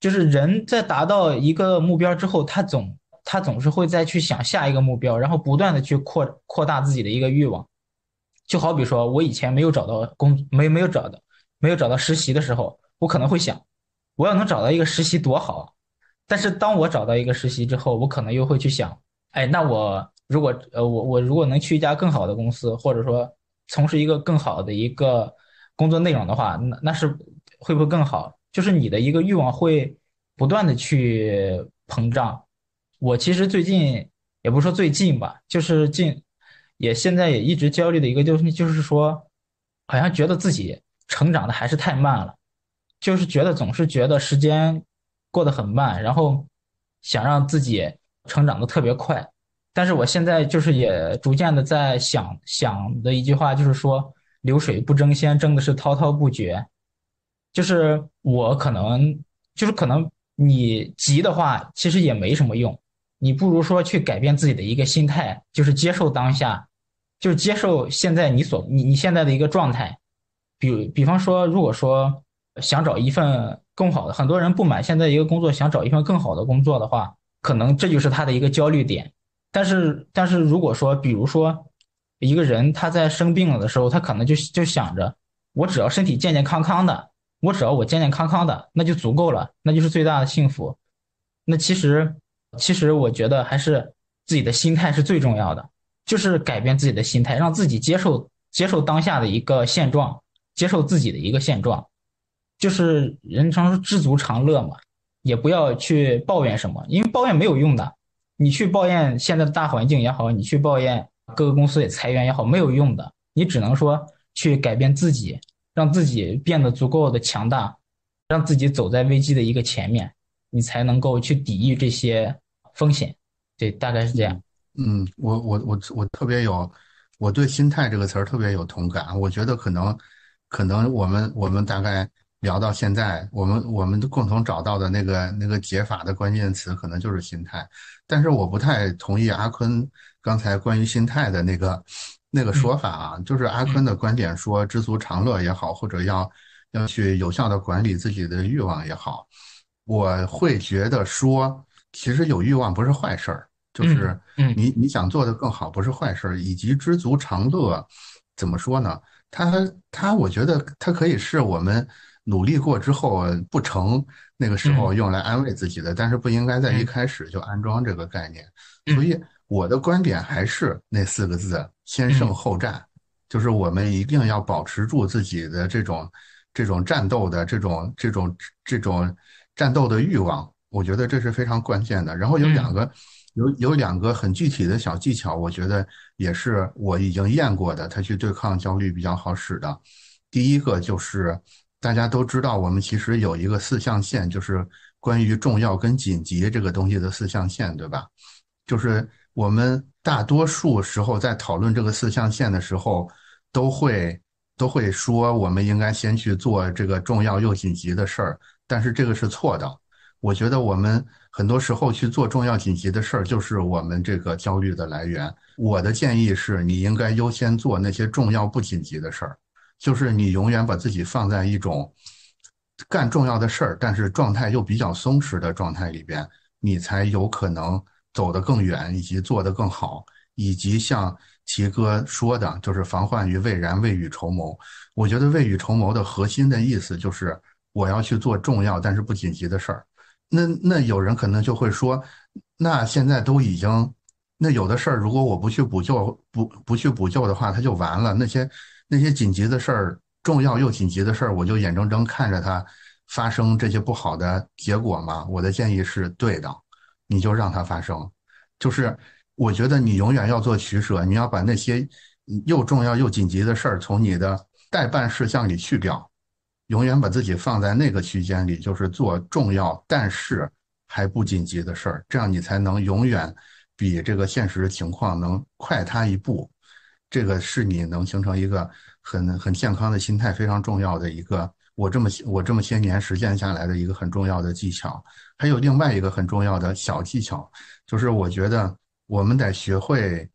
就是人在达到一个目标之后，他总他总是会再去想下一个目标，然后不断的去扩扩大自己的一个欲望。就好比说，我以前没有找到工，没没有找到没有找到实习的时候，我可能会想，我要能找到一个实习多好。但是当我找到一个实习之后，我可能又会去想，哎，那我如果呃我我如果能去一家更好的公司，或者说从事一个更好的一个工作内容的话，那那是会不会更好？就是你的一个欲望会不断的去膨胀。我其实最近也不是说最近吧，就是近也现在也一直焦虑的一个就是就是说，好像觉得自己成长的还是太慢了，就是觉得总是觉得时间过得很慢，然后想让自己成长的特别快。但是我现在就是也逐渐的在想想的一句话，就是说流水不争先，争的是滔滔不绝。就是我可能就是可能你急的话，其实也没什么用。你不如说去改变自己的一个心态，就是接受当下，就是接受现在你所你你现在的一个状态。比比方说，如果说想找一份更好的，很多人不满现在一个工作，想找一份更好的工作的话，可能这就是他的一个焦虑点。但是，但是如果说，比如说，一个人他在生病了的时候，他可能就就想着，我只要身体健健康康的，我只要我健健康康的，那就足够了，那就是最大的幸福。那其实，其实我觉得还是自己的心态是最重要的，就是改变自己的心态，让自己接受接受当下的一个现状，接受自己的一个现状，就是人常说知足常乐嘛，也不要去抱怨什么，因为抱怨没有用的。你去抱怨现在的大环境也好，你去抱怨各个公司也裁员也好，没有用的。你只能说去改变自己，让自己变得足够的强大，让自己走在危机的一个前面，你才能够去抵御这些风险。对，大概是这样。嗯，我我我我特别有，我对“心态”这个词儿特别有同感。我觉得可能，可能我们我们大概。聊到现在，我们我们都共同找到的那个那个解法的关键词，可能就是心态。但是我不太同意阿坤刚才关于心态的那个那个说法啊，就是阿坤的观点说，知足常乐也好，或者要要去有效的管理自己的欲望也好，我会觉得说，其实有欲望不是坏事儿，就是你你想做的更好不是坏事儿，以及知足常乐，怎么说呢？他他，我觉得它可以是我们。努力过之后不成，那个时候用来安慰自己的，但是不应该在一开始就安装这个概念。所以我的观点还是那四个字：先胜后战。就是我们一定要保持住自己的这种这种战斗的这种这种这种战斗的欲望。我觉得这是非常关键的。然后有两个有有两个很具体的小技巧，我觉得也是我已经验过的，它去对抗焦虑比较好使的。第一个就是。大家都知道，我们其实有一个四象限，就是关于重要跟紧急这个东西的四象限，对吧？就是我们大多数时候在讨论这个四象限的时候，都会都会说，我们应该先去做这个重要又紧急的事儿，但是这个是错的。我觉得我们很多时候去做重要紧急的事儿，就是我们这个焦虑的来源。我的建议是，你应该优先做那些重要不紧急的事儿。就是你永远把自己放在一种干重要的事儿，但是状态又比较松弛的状态里边，你才有可能走得更远，以及做得更好，以及像齐哥说的，就是防患于未然，未雨绸缪。我觉得未雨绸缪的核心的意思就是我要去做重要但是不紧急的事儿。那那有人可能就会说，那现在都已经，那有的事儿如果我不去补救，不不去补救的话，它就完了。那些。那些紧急的事儿，重要又紧急的事儿，我就眼睁睁看着它发生这些不好的结果吗？我的建议是对的，你就让它发生。就是我觉得你永远要做取舍，你要把那些又重要又紧急的事儿从你的待办事项里去掉，永远把自己放在那个区间里，就是做重要但是还不紧急的事儿，这样你才能永远比这个现实的情况能快他一步。这个是你能形成一个很很健康的心态非常重要的一个，我这么我这么些年实践下来的一个很重要的技巧。还有另外一个很重要的小技巧，就是我觉得我们得学会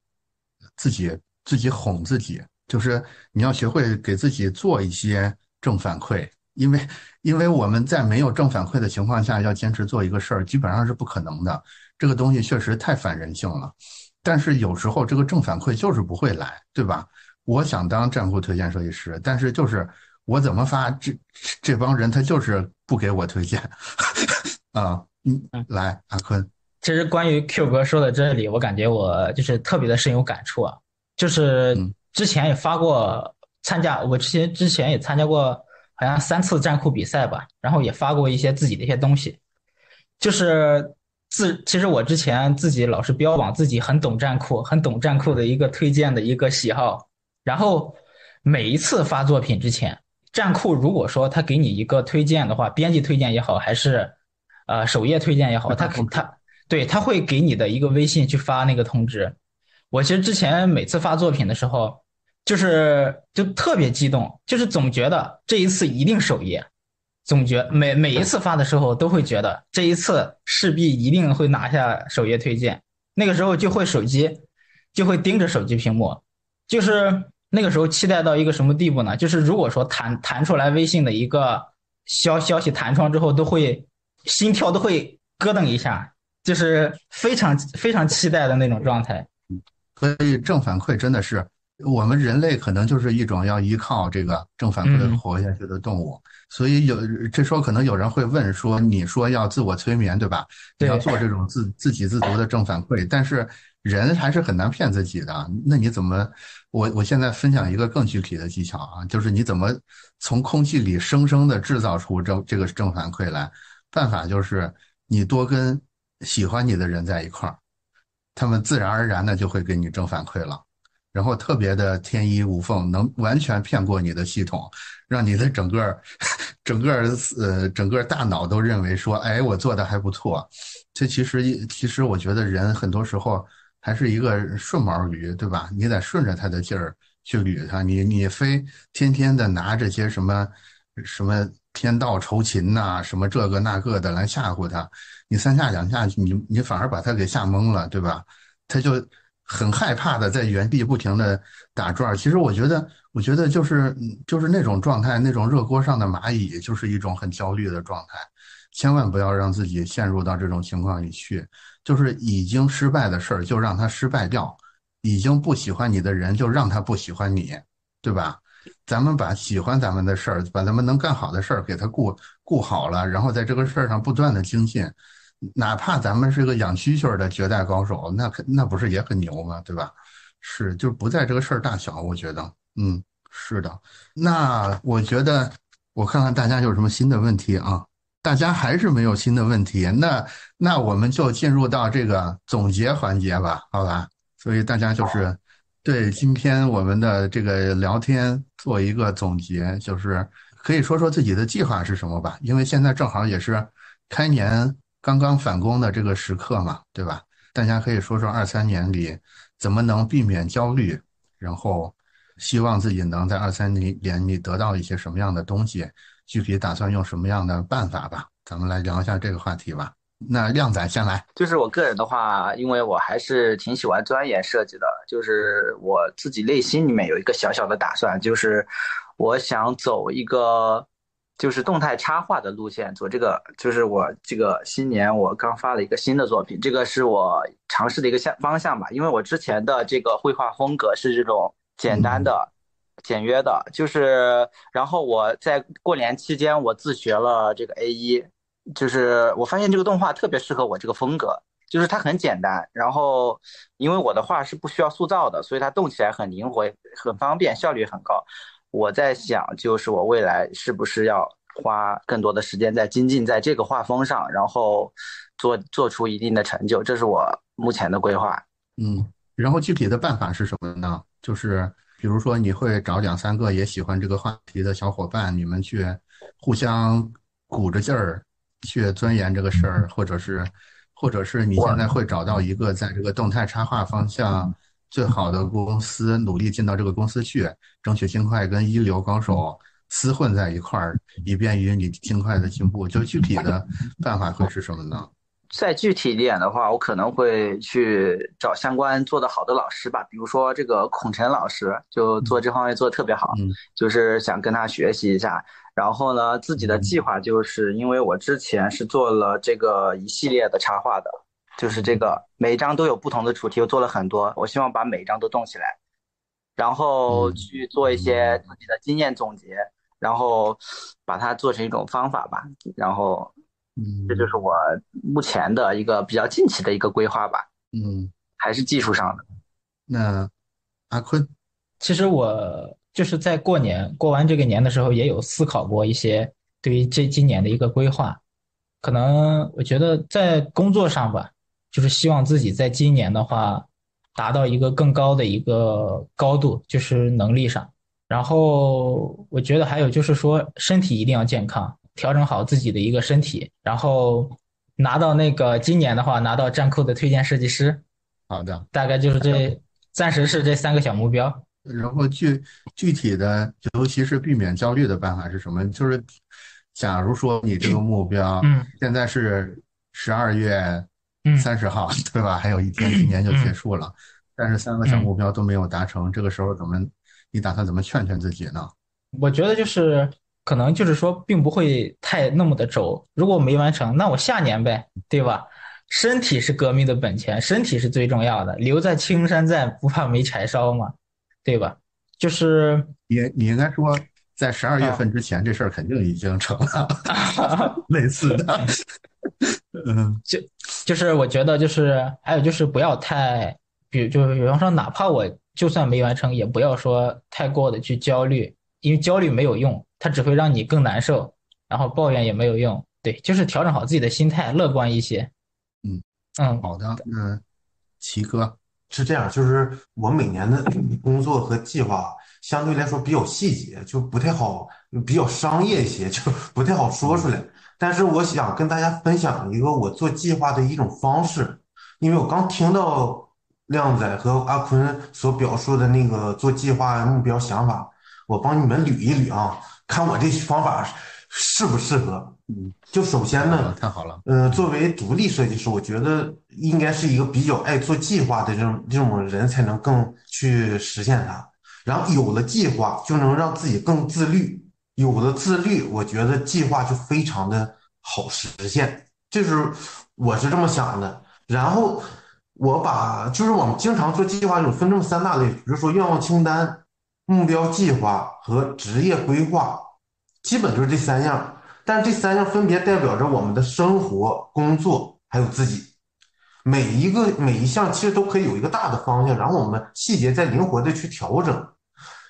自己自己哄自己，就是你要学会给自己做一些正反馈，因为因为我们在没有正反馈的情况下要坚持做一个事儿，基本上是不可能的。这个东西确实太反人性了。但是有时候这个正反馈就是不会来，对吧？我想当站库推荐设计师，但是就是我怎么发，这这帮人他就是不给我推荐 啊。嗯，来，阿坤，其实关于 Q 哥说的这里，我感觉我就是特别的深有感触啊。就是之前也发过参加，我之前之前也参加过好像三次战酷比赛吧，然后也发过一些自己的一些东西。就是自其实我之前自己老是标榜自己很懂战酷，很懂战酷的一个推荐的一个喜好。然后每一次发作品之前，战酷如果说他给你一个推荐的话，编辑推荐也好，还是呃首页推荐也好，他他。对他会给你的一个微信去发那个通知。我其实之前每次发作品的时候，就是就特别激动，就是总觉得这一次一定首页，总觉每每一次发的时候都会觉得这一次势必一定会拿下首页推荐。那个时候就会手机就会盯着手机屏幕，就是那个时候期待到一个什么地步呢？就是如果说弹弹出来微信的一个消消息弹窗之后，都会心跳都会咯噔一下。就是非常非常期待的那种状态，所以正反馈真的是我们人类可能就是一种要依靠这个正反馈活下去的动物。所以有这时候可能有人会问说：“你说要自我催眠，对吧？你要做这种自自给自足的正反馈，但是人还是很难骗自己的。那你怎么？我我现在分享一个更具体的技巧啊，就是你怎么从空气里生生的制造出这这个正反馈来？办法就是你多跟。喜欢你的人在一块儿，他们自然而然的就会给你正反馈了，然后特别的天衣无缝，能完全骗过你的系统，让你的整个 整个呃整个大脑都认为说，哎，我做的还不错。这其实其实我觉得人很多时候还是一个顺毛驴，对吧？你得顺着他的劲儿去捋他，你你非天天的拿这些什么什么天道酬勤呐，什么这个那个的来吓唬他。你三下两下，你你反而把他给吓懵了，对吧？他就很害怕的在原地不停的打转。其实我觉得，我觉得就是就是那种状态，那种热锅上的蚂蚁，就是一种很焦虑的状态。千万不要让自己陷入到这种情况里去。就是已经失败的事儿，就让他失败掉；已经不喜欢你的人，就让他不喜欢你，对吧？咱们把喜欢咱们的事儿，把咱们能干好的事儿给他顾顾好了，然后在这个事儿上不断的精进。哪怕咱们是个养蛐蛐的绝代高手，那那不是也很牛吗？对吧？是，就不在这个事儿大小，我觉得，嗯，是的。那我觉得，我看看大家有什么新的问题啊？大家还是没有新的问题，那那我们就进入到这个总结环节吧，好吧？所以大家就是对今天我们的这个聊天做一个总结，就是可以说说自己的计划是什么吧？因为现在正好也是开年。刚刚返工的这个时刻嘛，对吧？大家可以说说二三年里怎么能避免焦虑，然后希望自己能在二三年里得到一些什么样的东西，具体打算用什么样的办法吧？咱们来聊一下这个话题吧。那靓仔先来，就是我个人的话，因为我还是挺喜欢钻研设计的，就是我自己内心里面有一个小小的打算，就是我想走一个。就是动态插画的路线，做这个就是我这个新年我刚发了一个新的作品，这个是我尝试的一个向方向吧。因为我之前的这个绘画风格是这种简单的、简约的，就是然后我在过年期间我自学了这个 A 一，就是我发现这个动画特别适合我这个风格，就是它很简单，然后因为我的画是不需要塑造的，所以它动起来很灵活、很方便，效率很高。我在想，就是我未来是不是要花更多的时间在精进在这个画风上，然后做做出一定的成就，这是我目前的规划。嗯，然后具体的办法是什么呢？就是比如说你会找两三个也喜欢这个话题的小伙伴，你们去互相鼓着劲儿去钻研这个事儿，或者是，或者是你现在会找到一个在这个动态插画方向。最好的公司努力进到这个公司去，争取尽快跟一流高手厮混在一块儿，以便于你尽快的进步。就具体的办法会是什么呢？再具体一点的话，我可能会去找相关做得好的老师吧，比如说这个孔晨老师，就做这方面做得特别好，就是想跟他学习一下。然后呢，自己的计划就是因为我之前是做了这个一系列的插画的。就是这个，每一张都有不同的主题，我做了很多。我希望把每一张都动起来，然后去做一些自己的经验总结，然后把它做成一种方法吧。然后嗯，这就是我目前的一个比较近期的一个规划吧。嗯，还是技术上的。那阿坤，其实我就是在过年过完这个年的时候，也有思考过一些对于这今年的一个规划。可能我觉得在工作上吧，就是希望自己在今年的话，达到一个更高的一个高度，就是能力上。然后我觉得还有就是说，身体一定要健康，调整好自己的一个身体，然后拿到那个今年的话，拿到战酷的推荐设计师。好的，大概就是这，暂时是这三个小目标。然后具具体的，尤其是避免焦虑的办法是什么？就是。假如说你这个目标，嗯，现在是十二月三十号，对吧？还有一天，今年就结束了，但是三个小目标都没有达成，这个时候怎么？你打算怎么劝劝自己呢？我觉得就是可能就是说，并不会太那么的轴。如果没完成，那我下年呗，对吧？身体是革命的本钱，身体是最重要的。留在青山在，不怕没柴烧嘛，对吧？就是你，你应该说。在十二月份之前，这事儿肯定已经成了，类似的。嗯，就就是我觉得就是还有就是不要太，比就是比方说，哪怕我就算没完成，也不要说太过的去焦虑，因为焦虑没有用，它只会让你更难受，然后抱怨也没有用。对，就是调整好自己的心态，乐观一些。嗯嗯，好的。嗯，齐哥是这样，就是我每年的 工作和计划。相对来说比较细节，就不太好，比较商业一些，就不太好说出来。但是我想跟大家分享一个我做计划的一种方式，因为我刚听到靓仔和阿坤所表述的那个做计划目标想法，我帮你们捋一捋啊，看我这方法适不适合。嗯，就首先呢，太好了，呃，作为独立设计师，我觉得应该是一个比较爱做计划的这种这种人才能更去实现它。然后有了计划，就能让自己更自律。有了自律，我觉得计划就非常的好实现。这是我是这么想的。然后我把就是我们经常做计划，有分这么三大类，比如说愿望清单、目标计划和职业规划，基本就是这三样。但这三样分别代表着我们的生活、工作还有自己。每一个每一项其实都可以有一个大的方向，然后我们细节再灵活的去调整。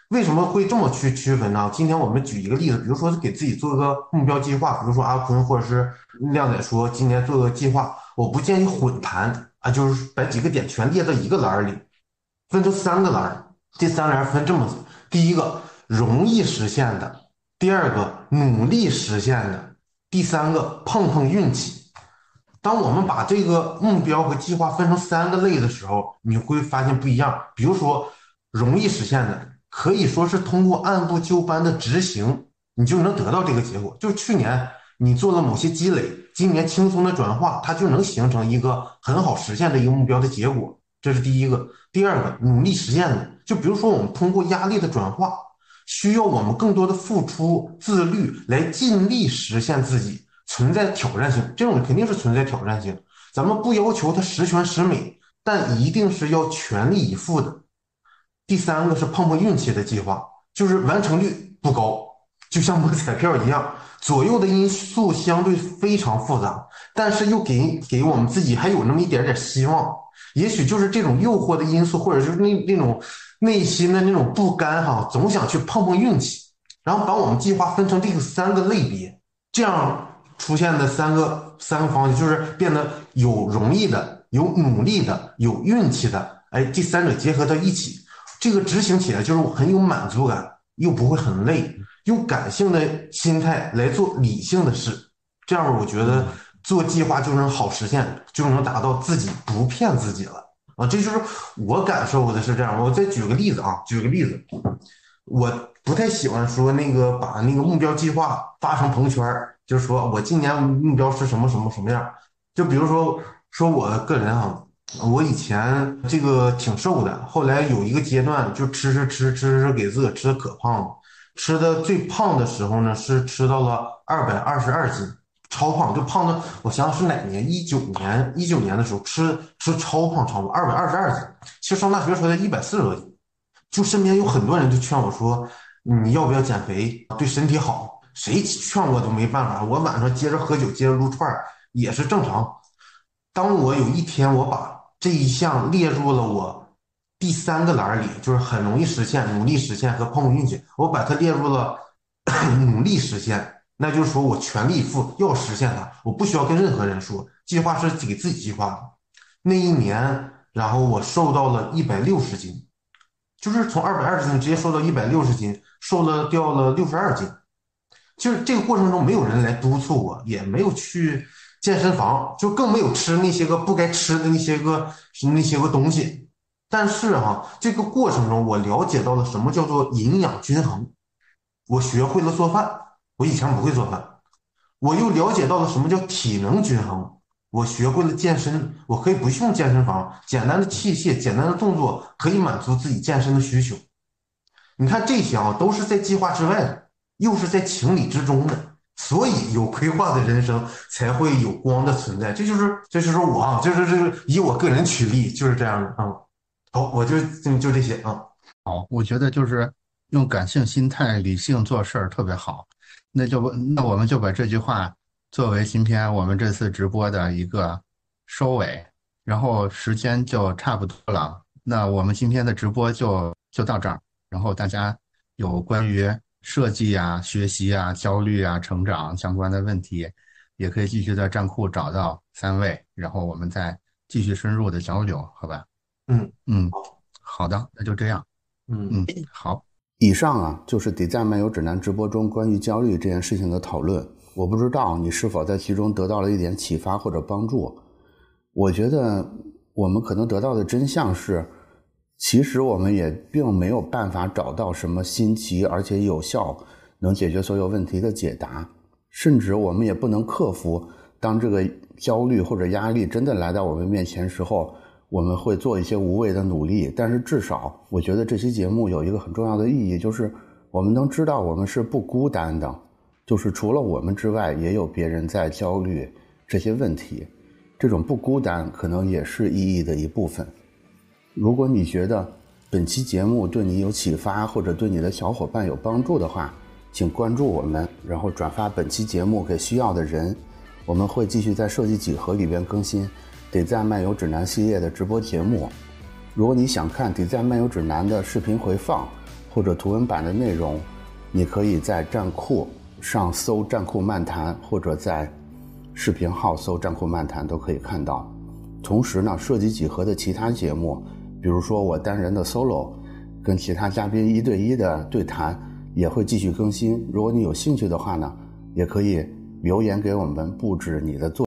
为什么会这么去区分呢？今天我们举一个例子，比如说给自己做个目标计划，比如说阿坤或者是靓仔说今年做个计划，我不建议混盘啊，就是把几个点全列到一个栏里，分成三个栏，这三栏分这么：第一个容易实现的，第二个努力实现的，第三个碰碰运气。当我们把这个目标和计划分成三个类的时候，你会发现不一样。比如说容易实现的。可以说是通过按部就班的执行，你就能得到这个结果。就去年你做了某些积累，今年轻松的转化，它就能形成一个很好实现的一个目标的结果。这是第一个。第二个，努力实现的，就比如说我们通过压力的转化，需要我们更多的付出、自律来尽力实现自己，存在挑战性。这种肯定是存在挑战性。咱们不要求它十全十美，但一定是要全力以赴的。第三个是碰碰运气的计划，就是完成率不高，就像摸彩票一样，左右的因素相对非常复杂，但是又给给我们自己还有那么一点点希望。也许就是这种诱惑的因素，或者就是那那种内心的那种不甘哈，总想去碰碰运气，然后把我们计划分成这个三个类别，这样出现的三个三个方向就是变得有容易的，有努力的，有运气的，哎，这三者结合到一起。这个执行起来就是很有满足感，又不会很累，用感性的心态来做理性的事，这样我觉得做计划就能好实现，就能达到自己不骗自己了啊！这就是我感受的是这样。我再举个例子啊，举个例子，我不太喜欢说那个把那个目标计划发成朋友圈，就是说我今年目标是什么什么什么样，就比如说说我个人啊。我以前这个挺瘦的，后来有一个阶段就吃吃吃吃吃，给自个吃的可胖了。吃的最胖的时候呢，是吃到了二百二十二斤，超胖，就胖的。我想想是哪年？一九年，一九年的时候吃吃超胖，超胖，二百二十二斤。其实上大学时候才一百四十多斤，就身边有很多人就劝我说，你要不要减肥，对身体好。谁劝我都没办法。我晚上接着喝酒，接着撸串也是正常。当我有一天我把这一项列入了我第三个栏里，就是很容易实现、努力实现和碰运气，我把它列入了 努力实现。那就是说我全力以赴要实现它，我不需要跟任何人说，计划是给自己计划的。那一年，然后我瘦到了一百六十斤，就是从二百二十斤直接瘦到一百六十斤，瘦了掉了六十二斤。就是这个过程中没有人来督促我，也没有去健身房，就更没有吃那些个不该吃的那些个那些个东西。但是哈，这个过程中我了解到了什么叫做营养均衡，我学会了做饭。我以前不会做饭，我又了解到了什么叫体能均衡。我学会了健身，我可以不用健身房，简单的器械、简单的动作可以满足自己健身的需求。你看这些啊，都是在计划之外的，又是在情理之中的，所以有规划的人生才会有光的存在。这就是，这就是我啊，就是这个以我个人举例，就是这样的啊。好，我就就就这些啊。好，我觉得就是用感性心态、理性做事儿特别好。那就那我们就把这句话作为今天我们这次直播的一个收尾，然后时间就差不多了。那我们今天的直播就就到这儿。然后大家有关于设计啊、学习啊、焦虑啊、成长相关的问题，也可以继续在站库找到三位，然后我们再继续深入的交流，好吧？嗯嗯，好的，那就这样。嗯嗯，好。以上啊，就是《底赞漫游指南》直播中关于焦虑这件事情的讨论。我不知道你是否在其中得到了一点启发或者帮助。我觉得我们可能得到的真相是，其实我们也并没有办法找到什么新奇而且有效能解决所有问题的解答，甚至我们也不能克服当这个焦虑或者压力真的来到我们面前时候。我们会做一些无谓的努力，但是至少我觉得这期节目有一个很重要的意义，就是我们能知道我们是不孤单的，就是除了我们之外，也有别人在焦虑这些问题。这种不孤单可能也是意义的一部分。如果你觉得本期节目对你有启发，或者对你的小伙伴有帮助的话，请关注我们，然后转发本期节目给需要的人。我们会继续在设计几何里边更新。《底赞漫游指南》系列的直播节目，如果你想看《底赞漫游指南》的视频回放或者图文版的内容，你可以在站酷上搜“站酷漫谈”，或者在视频号搜“站酷漫谈”都可以看到。同时呢，涉及几何的其他节目，比如说我单人的 solo，跟其他嘉宾一对一的对谈，也会继续更新。如果你有兴趣的话呢，也可以留言给我们布置你的作。